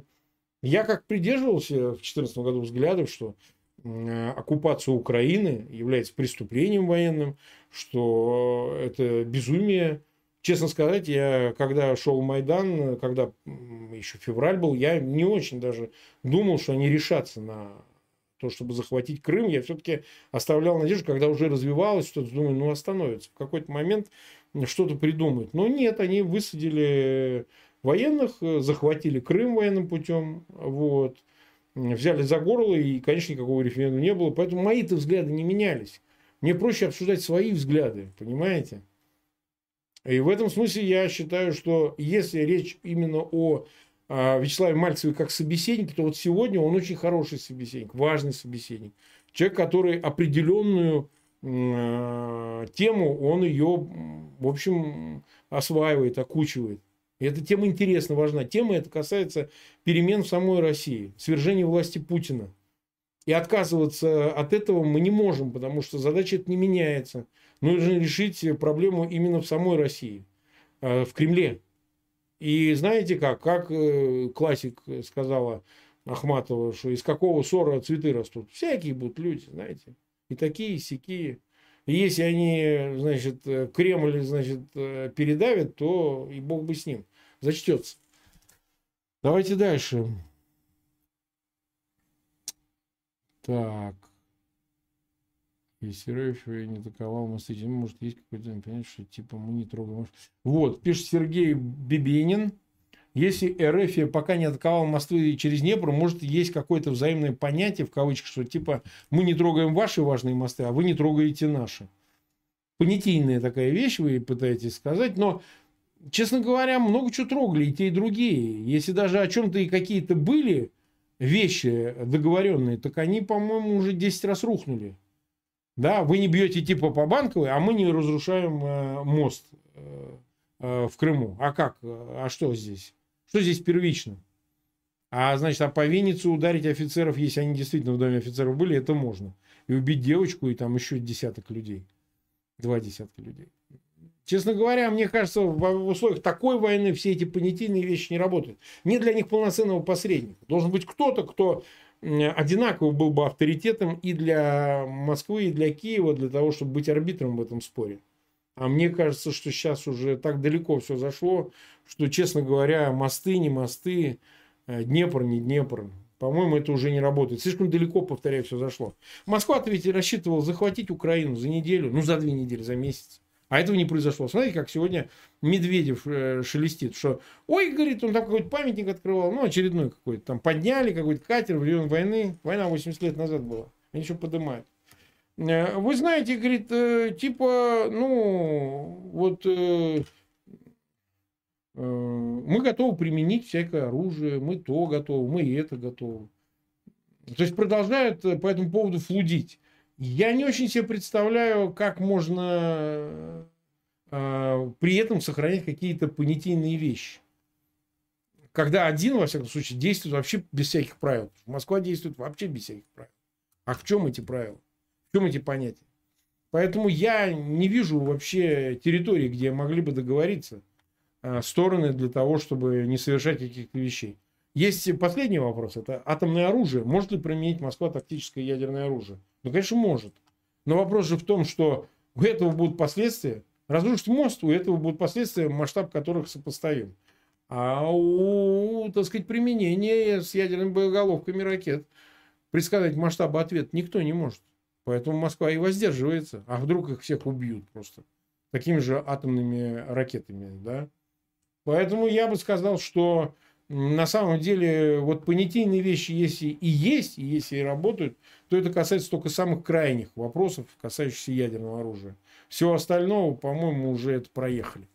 я как придерживался в 2014 году взглядов, что э, оккупация Украины является преступлением военным, что это безумие, Честно сказать, я когда шел Майдан, когда еще февраль был, я не очень даже думал, что они решатся на то, чтобы захватить Крым. Я все-таки оставлял надежду, когда уже развивалось что-то, думаю, ну остановится. В какой-то момент что-то придумают. Но нет, они высадили военных, захватили Крым военным путем, вот, взяли за горло, и, конечно, никакого референдума не было. Поэтому мои-то взгляды не менялись. Мне проще обсуждать свои взгляды, понимаете? И в этом смысле я считаю, что если речь именно о а, Вячеславе Мальцеве как собеседнике, то вот сегодня он очень хороший собеседник, важный собеседник. Человек, который определенную э, тему, он ее, в общем, осваивает, окучивает. И эта тема интересна, важна. Тема эта касается перемен в самой России, свержения власти Путина. И отказываться от этого мы не можем, потому что задача это не меняется. Нужно решить проблему именно в самой России, э, в Кремле. И знаете как? Как э, классик сказала Ахматова, что из какого ссора цветы растут. Всякие будут люди, знаете. И такие, и сякие. И если они, значит, Кремль, значит, передавят, то и бог бы с ним. Зачтется. Давайте дальше. Так. Если Рэф не атаковал мосты, может, есть какой-то понятие, что типа мы не трогаем. Вот, пишет Сергей Бибенин. Если РФ пока не атаковал мосты через Днепр, может, есть какое-то взаимное понятие, в кавычках, что типа мы не трогаем ваши важные мосты, а вы не трогаете наши. Понятийная такая вещь, вы пытаетесь сказать, но, честно говоря, много чего трогали и те, и другие. Если даже о чем-то и какие-то были вещи договоренные, так они, по-моему, уже 10 раз рухнули. Да, вы не бьете типа по банковой, а мы не разрушаем э, мост э, э, в Крыму. А как? А что здесь? Что здесь первично? А значит, а по Винницу ударить офицеров, если они действительно в доме офицеров были, это можно. И убить девочку, и там еще десяток людей. Два десятка людей. Честно говоря, мне кажется, в условиях такой войны все эти понятийные вещи не работают. Нет для них полноценного посредника. Должен быть кто-то, кто одинаково был бы авторитетом и для Москвы, и для Киева, для того, чтобы быть арбитром в этом споре. А мне кажется, что сейчас уже так далеко все зашло, что, честно говоря, мосты, не мосты, э, Днепр, не Днепр, по-моему, это уже не работает. Слишком далеко, повторяю, все зашло. Москва-то ведь рассчитывала захватить Украину за неделю, ну, за две недели, за месяц. А этого не произошло. Смотрите, как сегодня Медведев э, шелестит, что, ой, говорит, он там какой-то памятник открывал, ну, очередной какой-то, там подняли какой-то катер в район войны. Война 80 лет назад была. Они еще поднимают. Э, вы знаете, говорит, э, типа, ну, вот мы готовы применить всякое оружие, мы то готовы, мы это готовы. То есть продолжают по этому поводу флудить. Я не очень себе представляю, как можно при этом сохранять какие-то понятийные вещи. Когда один, во всяком случае, действует вообще без всяких правил. Москва действует вообще без всяких правил. А в чем эти правила? чем эти понятия? Поэтому я не вижу вообще территории, где могли бы договориться а, стороны для того, чтобы не совершать каких-то вещей. Есть последний вопрос. Это атомное оружие. Может ли применить Москва тактическое ядерное оружие? Ну, конечно, может. Но вопрос же в том, что у этого будут последствия. Разрушить мост, у этого будут последствия, масштаб которых сопоставим. А у, так сказать, применения с ядерными боеголовками ракет предсказать масштабы ответа никто не может. Поэтому Москва и воздерживается. А вдруг их всех убьют просто такими же атомными ракетами, да? Поэтому я бы сказал, что на самом деле вот понятийные вещи, если и есть, и если и работают, то это касается только самых крайних вопросов, касающихся ядерного оружия. Всего остального, по-моему, уже это проехали.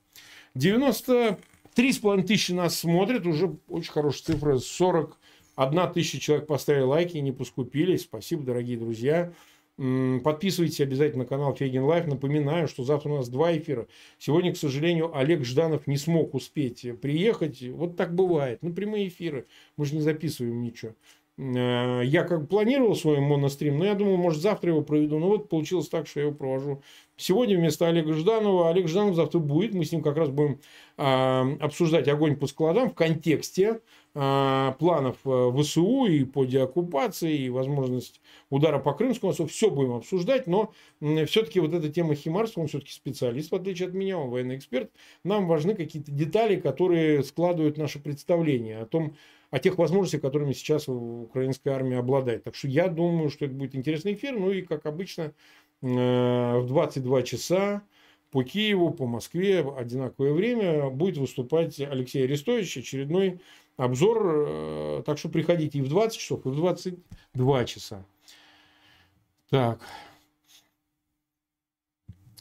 93,5 тысячи нас смотрят, уже очень хорошая цифра, 41 тысяча человек поставили лайки, не поскупились. Спасибо, дорогие друзья. Подписывайтесь обязательно на канал Фейгин Live. Напоминаю, что завтра у нас два эфира. Сегодня, к сожалению, Олег Жданов не смог успеть приехать. Вот так бывает. Ну, прямые эфиры. Мы же не записываем ничего. Э, я как планировал свой монострим, но я думал, может, завтра его проведу. Но вот получилось так, что я его провожу сегодня вместо Олега Жданова. Олег Жданов завтра будет. Мы с ним как раз будем а, обсуждать огонь по складам в контексте планов э, ВСУ и по деоккупации, и возможность удара по Крымскому мосту. Все будем обсуждать, но все-таки вот эта тема Химарса, он все-таки специалист, в отличие от меня, он военный эксперт. Нам важны какие-то детали, которые складывают наше представление о том, о тех возможностях, которыми сейчас украинская армия обладает. Так что я думаю, что это будет интересный эфир. Ну и, как обычно, э, в 22 часа по Киеву, по Москве одинаковое время будет выступать Алексей Арестович, очередной обзор. Э, так что приходите и в 20 часов, и в 22 часа. Так.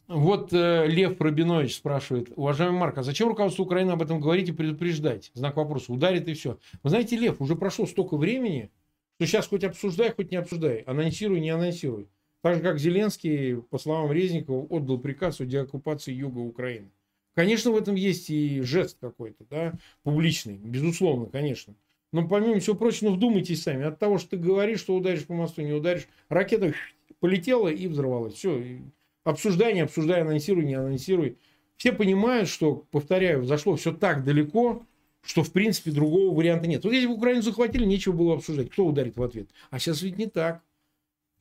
Вот э, Лев Пробинович спрашивает, уважаемый Марк, а зачем руководству Украины об этом говорить и предупреждать? Знак вопроса, ударит и все. Вы знаете, Лев, уже прошло столько времени, что сейчас хоть обсуждай, хоть не обсуждай, анонсируй, не анонсируй. Так же, как Зеленский, по словам Резникова, отдал приказ о деоккупации юга Украины. Конечно, в этом есть и жест какой-то, да, публичный, безусловно, конечно. Но помимо всего прочего, ну, вдумайтесь сами, от того, что ты говоришь, что ударишь по мосту, не ударишь, ракета полетела и взорвалась. Все, обсуждай, не обсуждай, анонсируй, не анонсируй. Все понимают, что, повторяю, зашло все так далеко, что, в принципе, другого варианта нет. Вот если бы Украину захватили, нечего было обсуждать. Кто ударит в ответ? А сейчас ведь не так.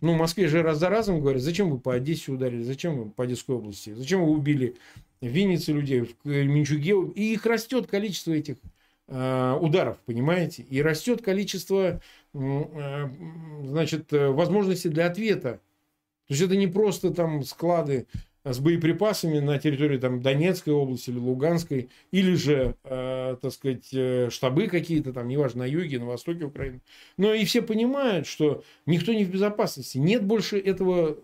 Ну, в Москве же раз за разом говорят, зачем вы по Одессе ударили, зачем вы по Одесской области, зачем вы убили в людей, в Минчуге. И их растет количество этих э, ударов, понимаете? И растет количество, э, значит, возможностей для ответа. То есть это не просто там склады с боеприпасами на территории там, Донецкой области или Луганской, или же, э, так сказать, э, штабы какие-то там, неважно, на юге, на востоке Украины. Но и все понимают, что никто не в безопасности. Нет больше этого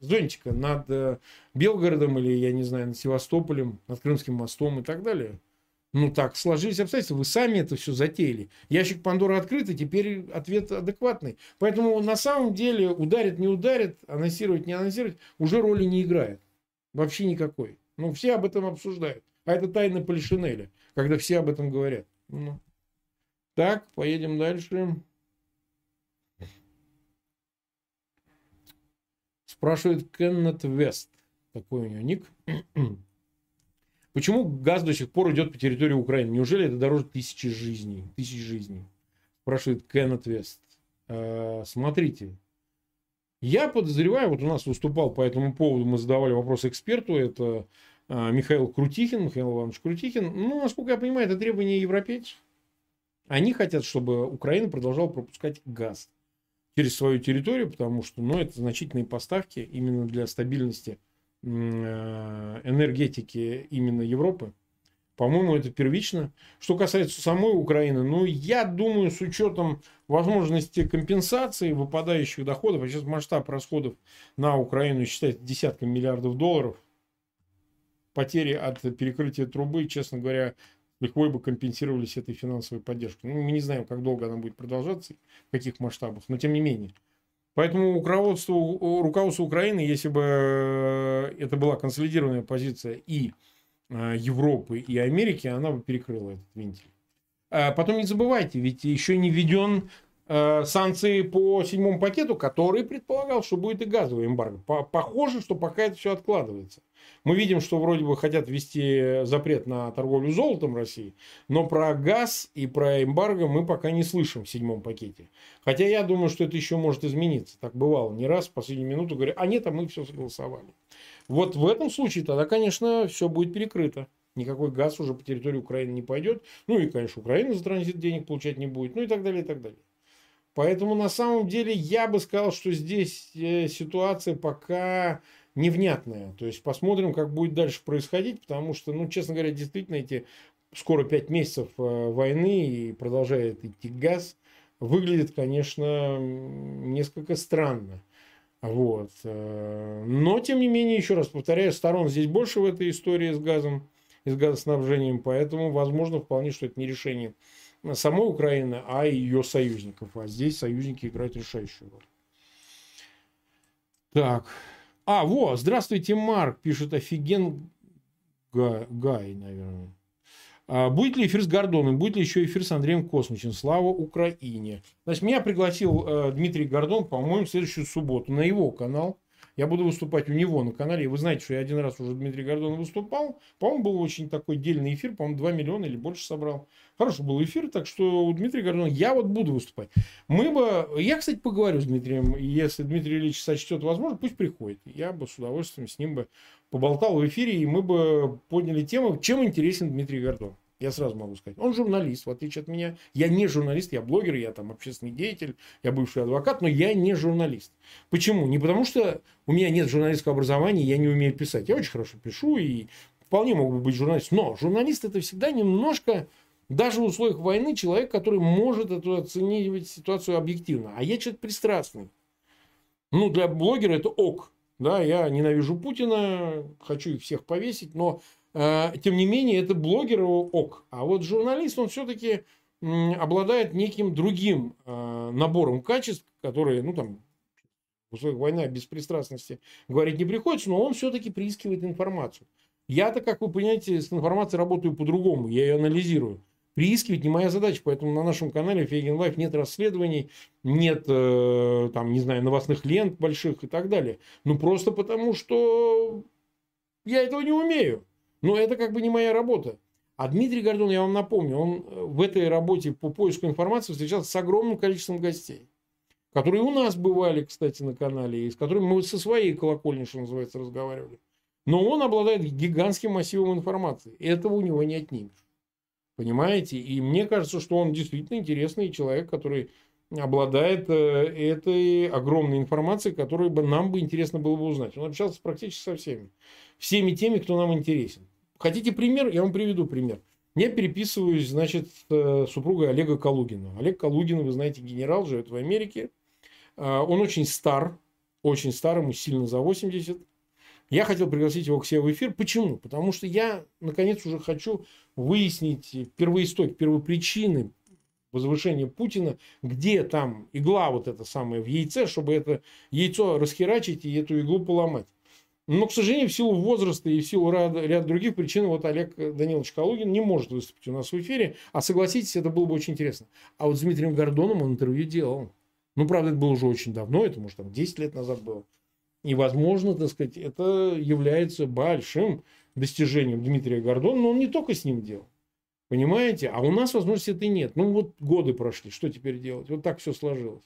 зонтика над э, Белгородом или, я не знаю, над Севастополем, над Крымским мостом и так далее. Ну так сложились обстоятельства, вы сами это все затеяли. Ящик Пандоры открыт, и теперь ответ адекватный. Поэтому на самом деле ударит, не ударит, анонсировать, не анонсировать, уже роли не играет. Вообще никакой. Ну, все об этом обсуждают. А это тайна Полишинеля, когда все об этом говорят. Ну. Так, поедем дальше. Спрашивает Кеннет Вест. Такой у него ник. Почему газ до сих пор идет по территории Украины? Неужели это дороже тысячи жизней? Тысяч жизней? Спрашивает Кеннет Вест. э, смотрите, я подозреваю, вот у нас выступал по этому поводу, мы задавали вопрос эксперту, это э, Михаил Крутихин, Михаил Иванович Крутихин. Ну, насколько я понимаю, это требование европейцев. Они хотят, чтобы Украина продолжала пропускать газ через свою территорию, потому что ну, это значительные поставки именно для стабильности э, энергетики именно Европы. По-моему, это первично. Что касается самой Украины, ну, я думаю, с учетом возможности компенсации выпадающих доходов, а сейчас масштаб расходов на Украину считается десятками миллиардов долларов, потери от перекрытия трубы, честно говоря, легко бы компенсировались этой финансовой поддержкой. Ну, мы не знаем, как долго она будет продолжаться, в каких масштабах, но тем не менее. Поэтому руководству, руководству Украины, если бы э, это была консолидированная позиция и э, Европы, и Америки, она бы перекрыла этот вентиль. А потом не забывайте, ведь еще не введен Э, санкции по седьмому пакету, который предполагал, что будет и газовый эмбарго. Похоже, что пока это все откладывается. Мы видим, что вроде бы хотят ввести запрет на торговлю золотом России, но про газ и про эмбарго мы пока не слышим в седьмом пакете. Хотя я думаю, что это еще может измениться. Так бывало не раз в последнюю минуту говорят, а нет, а мы все согласовали. Вот в этом случае тогда, конечно, все будет перекрыто. Никакой газ уже по территории Украины не пойдет. Ну и, конечно, Украина за транзит денег получать не будет. Ну и так далее, и так далее. Поэтому на самом деле я бы сказал, что здесь э, ситуация пока невнятная. То есть посмотрим, как будет дальше происходить, потому что, ну, честно говоря, действительно эти скоро 5 месяцев э, войны и продолжает идти газ, выглядит, конечно, несколько странно. Вот. Э, но, тем не менее, еще раз повторяю, сторон здесь больше в этой истории с газом и с газоснабжением, поэтому, возможно, вполне, что это не решение самой Украины, а и ее союзников. А здесь союзники играют решающую роль. Так. А, вот, здравствуйте, Марк, пишет офиген Гай, Гай наверное. А, будет ли эфир с Гордоном? Будет ли еще эфир с Андреем Космичем? Слава Украине! Значит, меня пригласил э, Дмитрий Гордон, по-моему, в следующую субботу на его канал. Я буду выступать у него на канале. Вы знаете, что я один раз уже Дмитрий Гордон выступал. По-моему, был очень такой дельный эфир. По-моему, 2 миллиона или больше собрал. Хороший был эфир, так что у Дмитрия Гордона я вот буду выступать. Мы бы... Я, кстати, поговорю с Дмитрием. Если Дмитрий Ильич сочтет возможно, пусть приходит. Я бы с удовольствием с ним бы поболтал в эфире, и мы бы подняли тему, чем интересен Дмитрий Гордон. Я сразу могу сказать. Он журналист, в отличие от меня. Я не журналист, я блогер, я там общественный деятель, я бывший адвокат, но я не журналист. Почему? Не потому, что у меня нет журналистского образования, я не умею писать. Я очень хорошо пишу и вполне могу быть журналистом. Но журналист это всегда немножко, даже в условиях войны, человек, который может эту оценивать ситуацию объективно. А я человек пристрастный. Ну, для блогера это ок. Да, я ненавижу Путина, хочу их всех повесить, но тем не менее, это блогер ок. А вот журналист, он все-таки обладает неким другим э, набором качеств, которые, ну там, в условиях войны беспристрастности говорить не приходится, но он все-таки приискивает информацию. Я-то, как вы понимаете, с информацией работаю по-другому, я ее анализирую. Приискивать не моя задача, поэтому на нашем канале Фейгин Live нет расследований, нет, э, там, не знаю, новостных лент больших и так далее. Ну, просто потому, что я этого не умею. Но это как бы не моя работа. А Дмитрий Гордон, я вам напомню, он э, в этой работе по поиску информации встречался с огромным количеством гостей, которые у нас бывали, кстати, на канале, и с которыми мы со своей колокольни, что называется, разговаривали. Но он обладает гигантским массивом информации. Этого у него не отнимешь. Понимаете? И мне кажется, что он действительно интересный человек, который обладает э, этой огромной информацией, которую бы нам бы интересно было бы узнать. Он общался практически со всеми. Всеми теми, кто нам интересен. Хотите пример? Я вам приведу пример. Я переписываюсь, значит, с э, супругой Олега Калугина. Олег Калугин, вы знаете, генерал, живет в Америке. А, он очень стар, очень стар, ему сильно за 80. Я хотел пригласить его к себе в эфир. Почему? Потому что я, наконец, уже хочу выяснить первоистоки, первопричины возвышение Путина, где там игла вот эта самая в яйце, чтобы это яйцо расхерачить и эту иглу поломать. Но, к сожалению, в силу возраста и в силу ряда, ряда других причин, вот Олег Данилович Калугин не может выступить у нас в эфире. А согласитесь, это было бы очень интересно. А вот с Дмитрием Гордоном он интервью делал. Ну, правда, это было уже очень давно, это, может, там 10 лет назад было. И, возможно, так сказать, это является большим достижением Дмитрия Гордона, но он не только с ним делал. Понимаете? А у нас возможности этой нет. Ну, вот годы прошли, что теперь делать? Вот так все сложилось.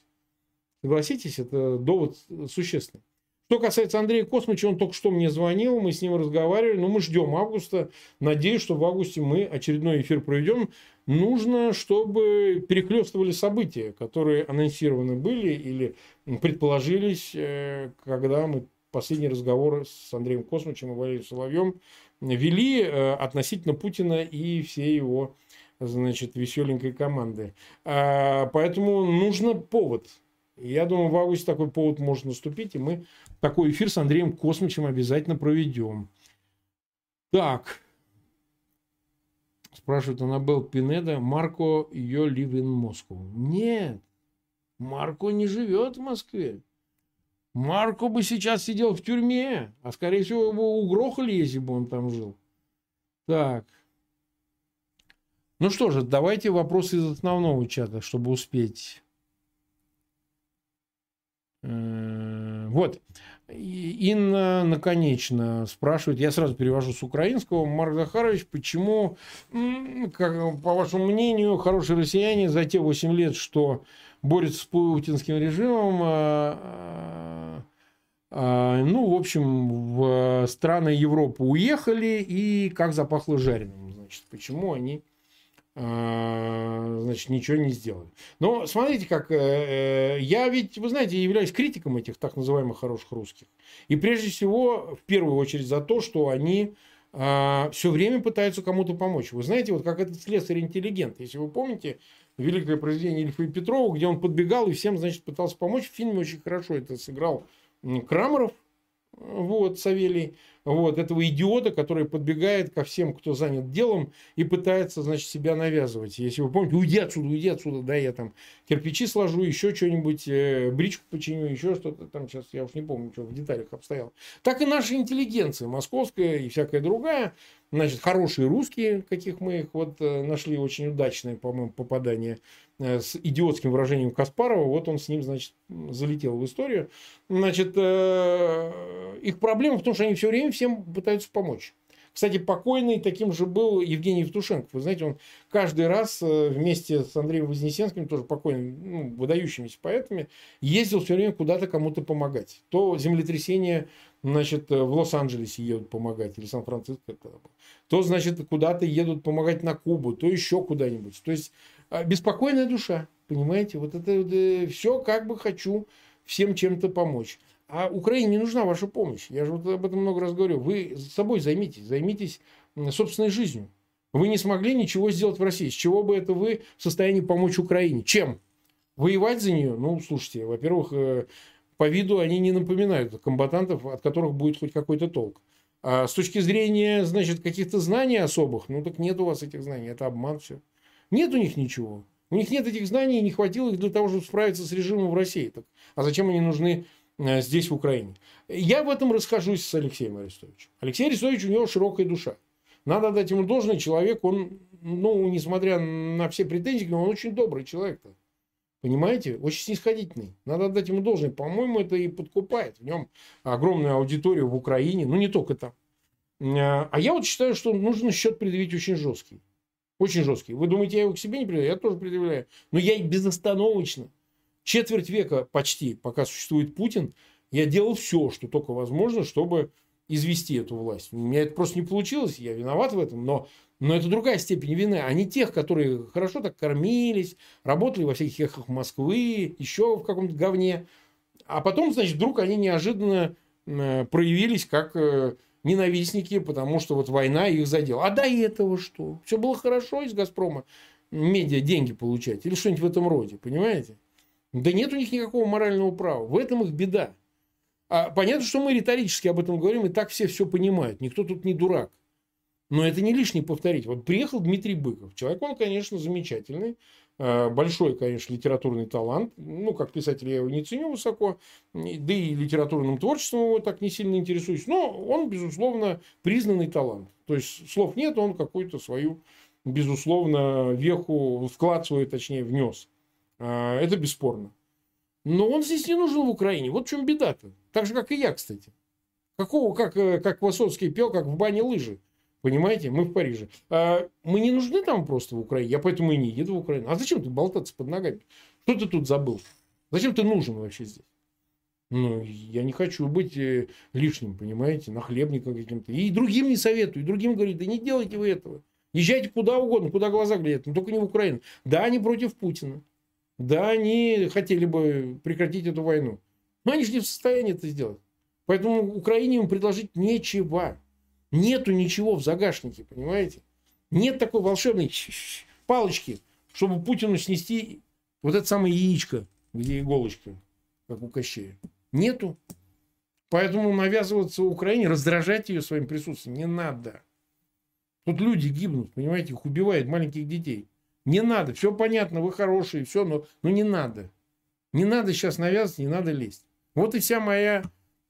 Согласитесь, это довод существенный. Что касается Андрея Космича, он только что мне звонил, мы с ним разговаривали, но мы ждем августа. Надеюсь, что в августе мы очередной эфир проведем. Нужно, чтобы перехлестывали события, которые анонсированы были или предположились, э, когда мы последний разговор с Андреем Космичем и Валерием Соловьем вели э, относительно Путина и всей его значит, веселенькой команды. А, поэтому нужно повод. Я думаю, в августе такой повод может наступить, и мы такой эфир с Андреем Космичем обязательно проведем. Так. Спрашивает Анабел Пинеда, Марко ее in Moscow. Нет, Марко не живет в Москве. Марко бы сейчас сидел в тюрьме, а скорее всего его угрохали, если бы он там жил. Так. Ну что же, давайте вопросы из основного чата, чтобы успеть. Э, вот. Инна наконечно спрашивает, я сразу перевожу с украинского, Марк Захарович, почему, как, по вашему мнению, хорошие россияне за те 8 лет, что борются с путинским режимом, а, а, ну, в общем, в страны Европы уехали и как запахло жареным, значит, почему они значит, ничего не сделали. Но смотрите, как э, э, я ведь, вы знаете, являюсь критиком этих так называемых хороших русских. И прежде всего, в первую очередь, за то, что они а, все время пытаются кому-то помочь. Вы знаете, вот как этот слесарь-интеллигент. Если вы помните, великое произведение Ильфа и Петрова, где он подбегал и всем, значит, пытался помочь. В фильме очень хорошо это сыграл Крамеров, вот, Савелий вот, этого идиота, который подбегает ко всем, кто занят делом, и пытается, значит, себя навязывать. Если вы помните, уйди отсюда, уйди отсюда, да, я там кирпичи сложу, еще что-нибудь, э, бричку починю, еще что-то там, сейчас я уж не помню, что в деталях обстояло. Так и наша интеллигенция, московская и всякая другая, значит, хорошие русские, каких мы их вот э, нашли, очень удачное, по-моему, попадание с идиотским выражением Каспарова, вот он с ним, значит, залетел в историю. Значит, э, их проблема в том, что они все время всем пытаются помочь. Кстати, покойный таким же был Евгений Евтушенко. Вы знаете, он каждый раз э, вместе с Андреем Вознесенским, тоже покойным, ну, выдающимися поэтами, ездил все время куда-то кому-то помогать. То землетрясение значит, в Лос-Анджелесе едут помогать, или Сан-Франциско, то, значит, куда-то едут помогать на Кубу, то еще куда-нибудь. То есть беспокойная душа, понимаете? Вот это вот, э, все как бы хочу всем чем-то помочь. А Украине не нужна ваша помощь. Я же вот об этом много раз говорю. Вы собой займитесь, займитесь собственной жизнью. Вы не смогли ничего сделать в России. С чего бы это вы в состоянии помочь Украине? Чем? Воевать за нее? Ну, слушайте, во-первых, э, по виду они не напоминают комбатантов, от которых будет хоть какой-то толк. А с точки зрения, значит, каких-то знаний особых, ну так нет у вас этих знаний, это обман все. Нет у них ничего. У них нет этих знаний, и не хватило их для того, чтобы справиться с режимом в России. Так, а зачем они нужны э, здесь, в Украине? Я в этом расхожусь с Алексеем Арестовичем. Алексей Арестович, у него широкая душа. Надо дать ему должное. Человек, он, ну, несмотря на все претензии, он очень добрый человек. -то. Понимаете? Очень снисходительный. Надо отдать ему должное. По-моему, это и подкупает. В нем огромная аудитория в Украине. Ну, не только там. Э, а я вот считаю, что нужно счет предъявить очень жесткий. Очень жесткий. Вы думаете, я его к себе не предъявляю? Я тоже предъявляю. Но я безостановочно, четверть века почти, пока существует Путин, я делал все, что только возможно, чтобы извести эту власть. У меня это просто не получилось, я виноват в этом, но, но это другая степень вины. А не тех, которые хорошо так кормились, работали во всяких эхах Москвы, еще в каком-то говне. А потом, значит, вдруг они неожиданно э, проявились как э, ненавистники, потому что вот война их задела. А до этого что? Все было хорошо из «Газпрома» медиа деньги получать или что-нибудь в этом роде, понимаете? Да нет у них никакого морального права. В этом их беда. А понятно, что мы риторически об этом говорим, и так все все понимают. Никто тут не дурак. Но это не лишнее повторить. Вот приехал Дмитрий Быков. Человек, он, конечно, замечательный. Э, большой, конечно, литературный талант. Ну, как писатель я его не ценю высоко, да и литературным творчеством его так не сильно интересуюсь. Но он, безусловно, признанный талант. То есть слов нет, он какую-то свою, безусловно, веху, вклад свой, точнее, внес. Э, это бесспорно. Но он здесь не нужен в Украине. Вот в чем беда-то. Так же, как и я, кстати. Какого, как, э, как Высоцкий пел, как в бане лыжи. Понимаете, мы в Париже. А мы не нужны там просто в Украине. Я поэтому и не еду в Украину. А зачем ты болтаться под ногами? Что ты тут забыл? Зачем ты нужен вообще здесь? Ну, я не хочу быть э, лишним, понимаете, нахлебником каким-то. И другим не советую, и другим говорю, да не делайте вы этого. Езжайте куда угодно, куда глаза глядят, но только не в Украину. Да, они против Путина. Да, они хотели бы прекратить эту войну. Но они же не в состоянии это сделать. Поэтому Украине им предложить нечего. Нету ничего в загашнике, понимаете? Нет такой волшебной палочки, чтобы Путину снести вот это самое яичко, где иголочка, как у Кощея. Нету. Поэтому навязываться Украине, раздражать ее своим присутствием не надо. Тут люди гибнут, понимаете, их убивают, маленьких детей. Не надо, все понятно, вы хорошие, все, но, но не надо. Не надо сейчас навязывать, не надо лезть. Вот и вся моя,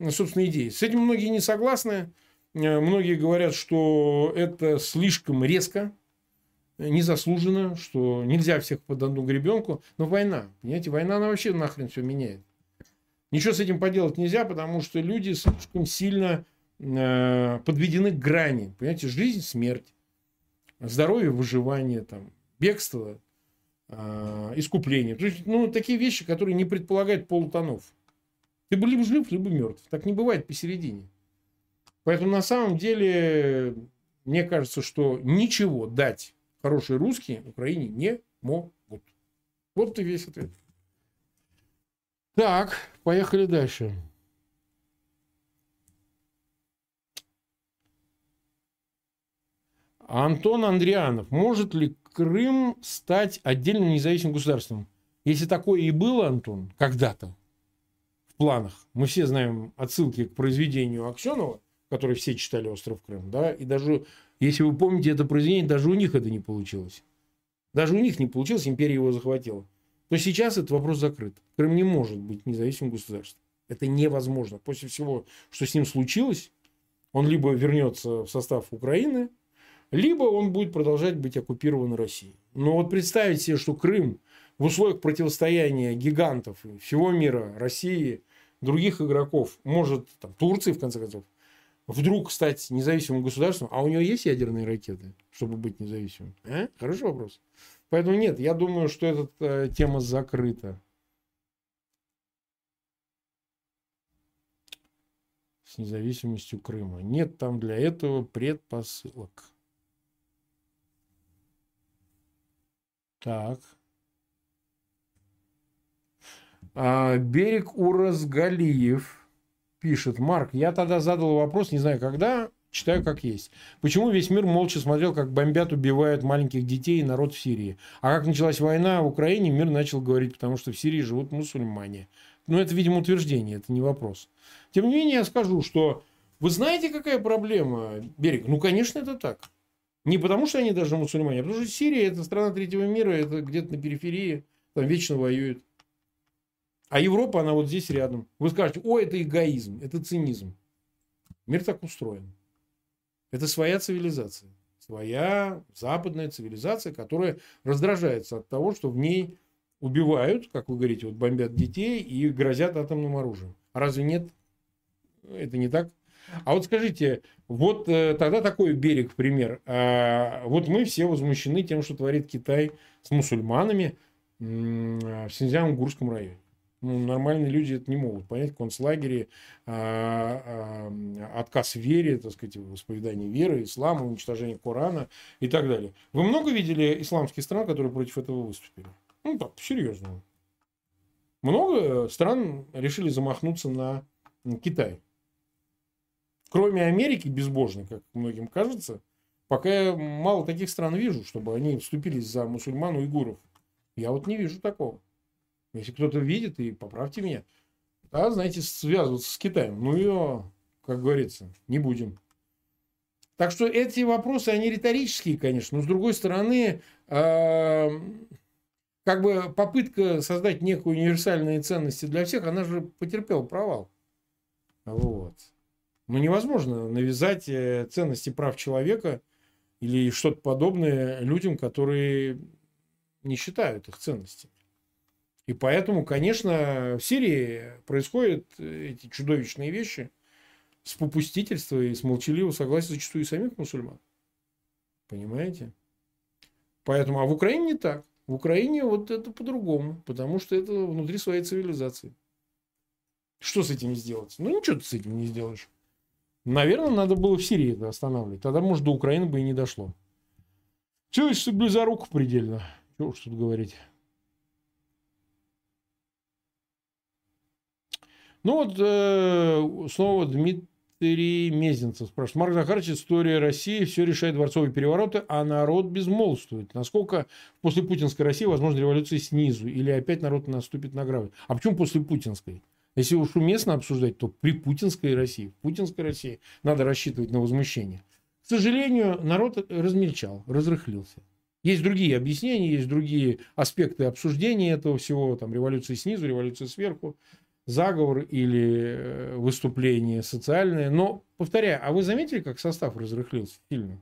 собственно, идея. С этим многие не согласны. Э, многие говорят, что это слишком резко, незаслуженно, что нельзя всех под одну гребенку. Но война, понимаете, война, она вообще нахрен все меняет. Ничего с этим поделать нельзя, потому что люди слишком сильно э, подведены к грани. Понимаете, жизнь, смерть, здоровье, выживание, там, бегство, э, искупление. То есть, ну, такие вещи, которые не предполагают полутонов. Ты либо жив, либо мертв. Так не бывает посередине. Поэтому на самом деле, мне кажется, что ничего дать хорошие русские Украине не могут. Вот и весь ответ. Так, поехали дальше. Антон Андрианов. Может ли Крым стать отдельным независимым государством? Если такое и было, Антон, когда-то, в планах, мы все знаем отсылки к произведению Аксенова, который все читали «Остров Крым», да, и даже, если вы помните это произведение, даже у них это не получилось. Даже у них не получилось, империя его захватила. То сейчас этот вопрос закрыт. Крым не может быть независимым государством. Это невозможно. После всего, что с ним случилось, он либо вернется в состав Украины, либо он будет продолжать быть оккупирован Россией. Но вот представить себе, что Крым в условиях противостояния гигантов всего мира, России, других игроков, может, там, Турции, в конце концов, вдруг стать независимым государством, а у него есть ядерные ракеты, чтобы быть независимым? А? Хороший вопрос. Поэтому нет, я думаю, что эта э, тема закрыта. С независимостью Крыма. Нет там для этого предпосылок. Так. А, берег Уразгалиев пишет. Марк, я тогда задал вопрос, не знаю когда, читаю как есть. Почему весь мир молча смотрел, как бомбят, убивают маленьких детей и народ в Сирии? А как началась война в Украине, мир начал говорить, потому что в Сирии живут мусульмане. Ну, это, видимо, утверждение, это не вопрос. Тем не менее, я скажу, что вы знаете, какая проблема берег? Ну, конечно, это так. Не потому, что они даже мусульмане, а потому что Сирия – это страна третьего мира, это где-то на периферии, там вечно воюют. А Европа, она вот здесь рядом. Вы скажете, о, это эгоизм, это цинизм. Мир так устроен. Это своя цивилизация. Своя западная цивилизация, которая раздражается от того, что в ней убивают, как вы говорите, вот бомбят детей и грозят атомным оружием. А разве нет? Это не так? А вот скажите, вот э, тогда такой берег пример. А, вот мы все возмущены тем, что творит Китай с мусульманами в Синьцзян-Гурском районе. Ну, нормальные люди это не могут понять. Концлагере, а, а, отказ в вере, так сказать, в исповедании веры, ислама, уничтожение Корана и так далее. Вы много видели исламских стран, которые против этого выступили? Ну, так, серьезно. Много стран решили замахнуться на Китай. Кроме Америки безбожной, как многим кажется, пока я мало таких стран вижу, чтобы они вступились за мусульман уйгуров. Я вот не вижу такого. Если кто-то видит, и поправьте меня. Да, знаете, связываться с Китаем. Ну, ее, как говорится, не будем. Так что эти вопросы, они риторические, конечно. Но с другой стороны, э, как бы попытка создать некую универсальные ценности для всех, она же потерпела провал. Вот. Ну, невозможно навязать э, ценности прав человека или что-то подобное людям, которые не считают их ценностями. И поэтому, конечно, в Сирии происходят эти чудовищные вещи с попустительства и с молчаливого согласия зачастую и самих мусульман. Понимаете? Поэтому, а в Украине не так. В Украине вот это по-другому, потому что это внутри своей цивилизации. Что с этим сделать? Ну, ничего ты с этим не сделаешь. Наверное, надо было в Сирии это останавливать. Тогда, может, до Украины бы и не дошло. Человечество близоруко предельно. Чего уж тут говорить. Ну вот э, снова Дмитрий Мезенцев спрашивает. Марк Захарович, история России, все решает дворцовые перевороты, а народ безмолвствует. Насколько после путинской России возможна революция снизу? Или опять народ наступит на грабы? А почему после путинской? Если уж уместно обсуждать, то при путинской России, в путинской России надо рассчитывать на возмущение. К сожалению, народ размельчал, разрыхлился. Есть другие объяснения, есть другие аспекты обсуждения этого всего, там революция снизу, революция сверху, заговор или э, выступление социальное. Но, повторяю, а вы заметили, как состав разрыхлился фильме?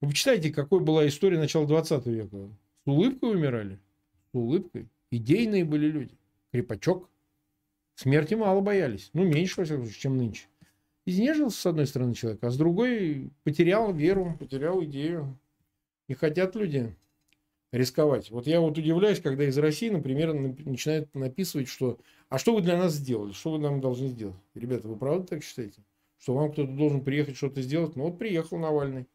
Вы почитайте, какой была история начала 20 века. С улыбкой умирали. С улыбкой. Идейные были люди. Крепачок. Смерти мало боялись. Ну, меньше, во всяком случае, чем нынче. Изнежился, с одной стороны, человек, а с другой потерял веру, потерял идею. Не хотят люди рисковать. Вот я вот удивляюсь, когда из России, например, начинают написывать, что «А что вы для нас сделали? Что вы нам должны сделать?» Ребята, вы правда так считаете? Что вам кто-то должен приехать что-то сделать? Ну вот приехал Навальный.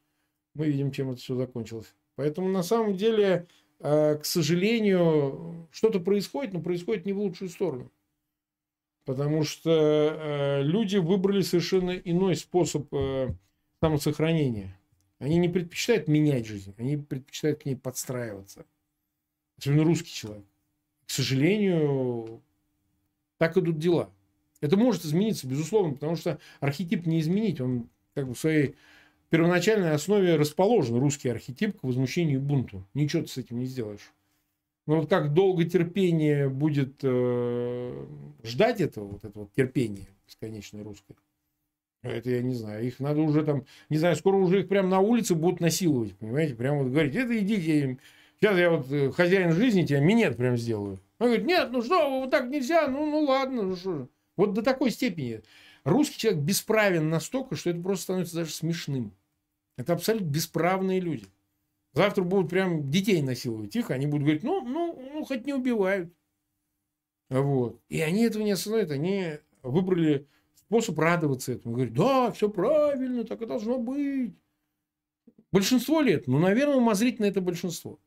Мы видим, чем это все закончилось. Поэтому на самом деле, э, к сожалению, что-то происходит, но происходит не в лучшую сторону. Потому что э, люди выбрали совершенно иной способ э, самосохранения. Они не предпочитают менять жизнь, они предпочитают к ней подстраиваться. Особенно русский человек. К сожалению, так идут дела. Это может измениться, безусловно, потому что архетип не изменить. Он как бы в своей первоначальной основе расположен, русский архетип, к возмущению и бунту. Ничего ты с этим не сделаешь. Но вот как долго терпение будет э, ждать этого, вот этого терпения бесконечное русское, это я не знаю. Их надо уже там, не знаю, скоро уже их прямо на улице будут насиловать, понимаете? Прямо вот говорить, это идите, сейчас я вот э, хозяин жизни тебя минет прям сделаю. Он говорит, нет, ну что, вот так нельзя, ну, ну ладно, ну что. Вот до такой степени. Русский человек бесправен настолько, что это просто становится даже смешным. Это абсолютно бесправные люди. Завтра будут прям детей насиловать их, они будут говорить, ну, ну, ну, хоть не убивают. Вот. И они этого не осознают, они выбрали способ радоваться этому. Говорит, да, все правильно, так и должно быть. Большинство лет, ну, наверное, умозрительно это большинство.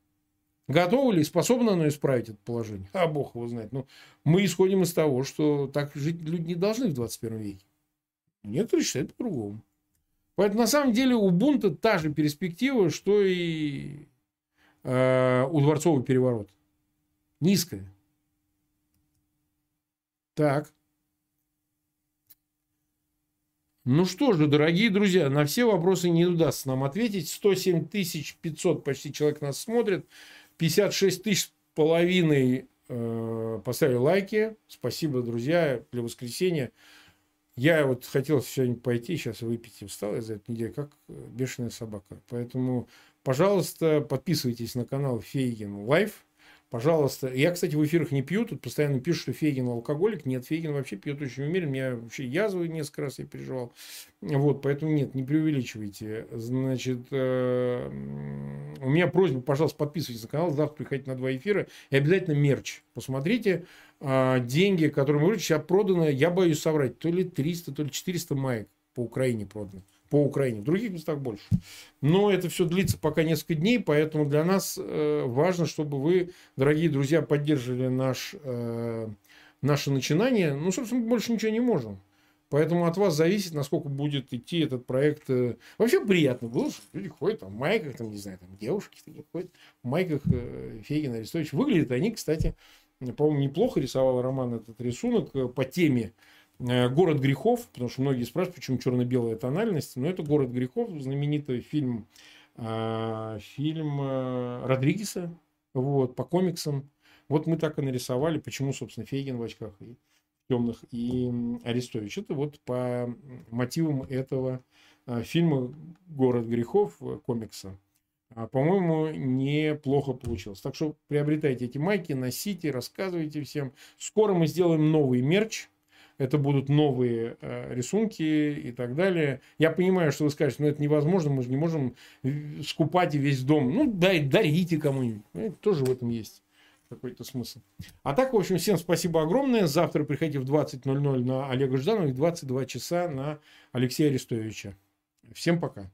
Готово ли, способно оно исправить это положение? А бог его знает. Но ну, мы исходим из того, что так жить люди не должны в 21 веке. Некоторые считают по-другому. Поэтому на самом деле у бунта та же перспектива, что и э, у дворцового переворота. Низкая. Так. Ну что же, дорогие друзья, на все вопросы не удастся нам ответить. 107 500 почти человек нас смотрит. 56 тысяч с половиной э, поставили лайки. Спасибо, друзья, для воскресенья. Я вот хотел сегодня пойти, сейчас выпить и встал из этой недели, как бешеная собака. Поэтому, пожалуйста, подписывайтесь на канал Фейгин Live. Пожалуйста. Я, кстати, в эфирах не пью. Тут постоянно пишут, что Фейгин алкоголик. Нет, Фейгин вообще пьет очень умеренно. Меня вообще язвы несколько раз я переживал. Вот, поэтому нет, не преувеличивайте. Значит, э, у меня просьба, пожалуйста, подписывайтесь на канал. Завтра приходите на два эфира. И обязательно мерч. Посмотрите. Э, деньги, которые мы говорим, сейчас продано, я боюсь соврать, то ли 300, то ли 400 маек по Украине продано по Украине. В других местах больше. Но это все длится пока несколько дней, поэтому для нас э, важно, чтобы вы, дорогие друзья, поддерживали наш, э, наше начинание. Ну, собственно, больше ничего не можем. Поэтому от вас зависит, насколько будет идти этот проект. Э, вообще приятно было, что люди ходят там, в майках, там, не знаю, там девушки такие ходят в майках Фейгина Арестович. Выглядят они, кстати, по-моему, неплохо рисовал Роман этот рисунок по теме «Город грехов», потому что многие спрашивают, почему черно-белая тональность, но это «Город грехов», знаменитый фильм, э, фильм э, Родригеса, вот, по комиксам. Вот мы так и нарисовали, почему, собственно, Фейгин в очках и темных и Арестович. Это вот по мотивам этого фильма «Город грехов» комикса. А, по-моему, неплохо получилось. Так что приобретайте эти майки, носите, рассказывайте всем. Скоро мы сделаем новый мерч это будут новые э, рисунки и так далее. Я понимаю, что вы скажете, но это невозможно, мы же не можем скупать весь дом. Ну, дай, дарите кому-нибудь. Это тоже в этом есть какой-то смысл. А так, в общем, всем спасибо огромное. Завтра приходите в 20.00 на Олега Жданова и в 22 часа на Алексея Арестовича. Всем пока.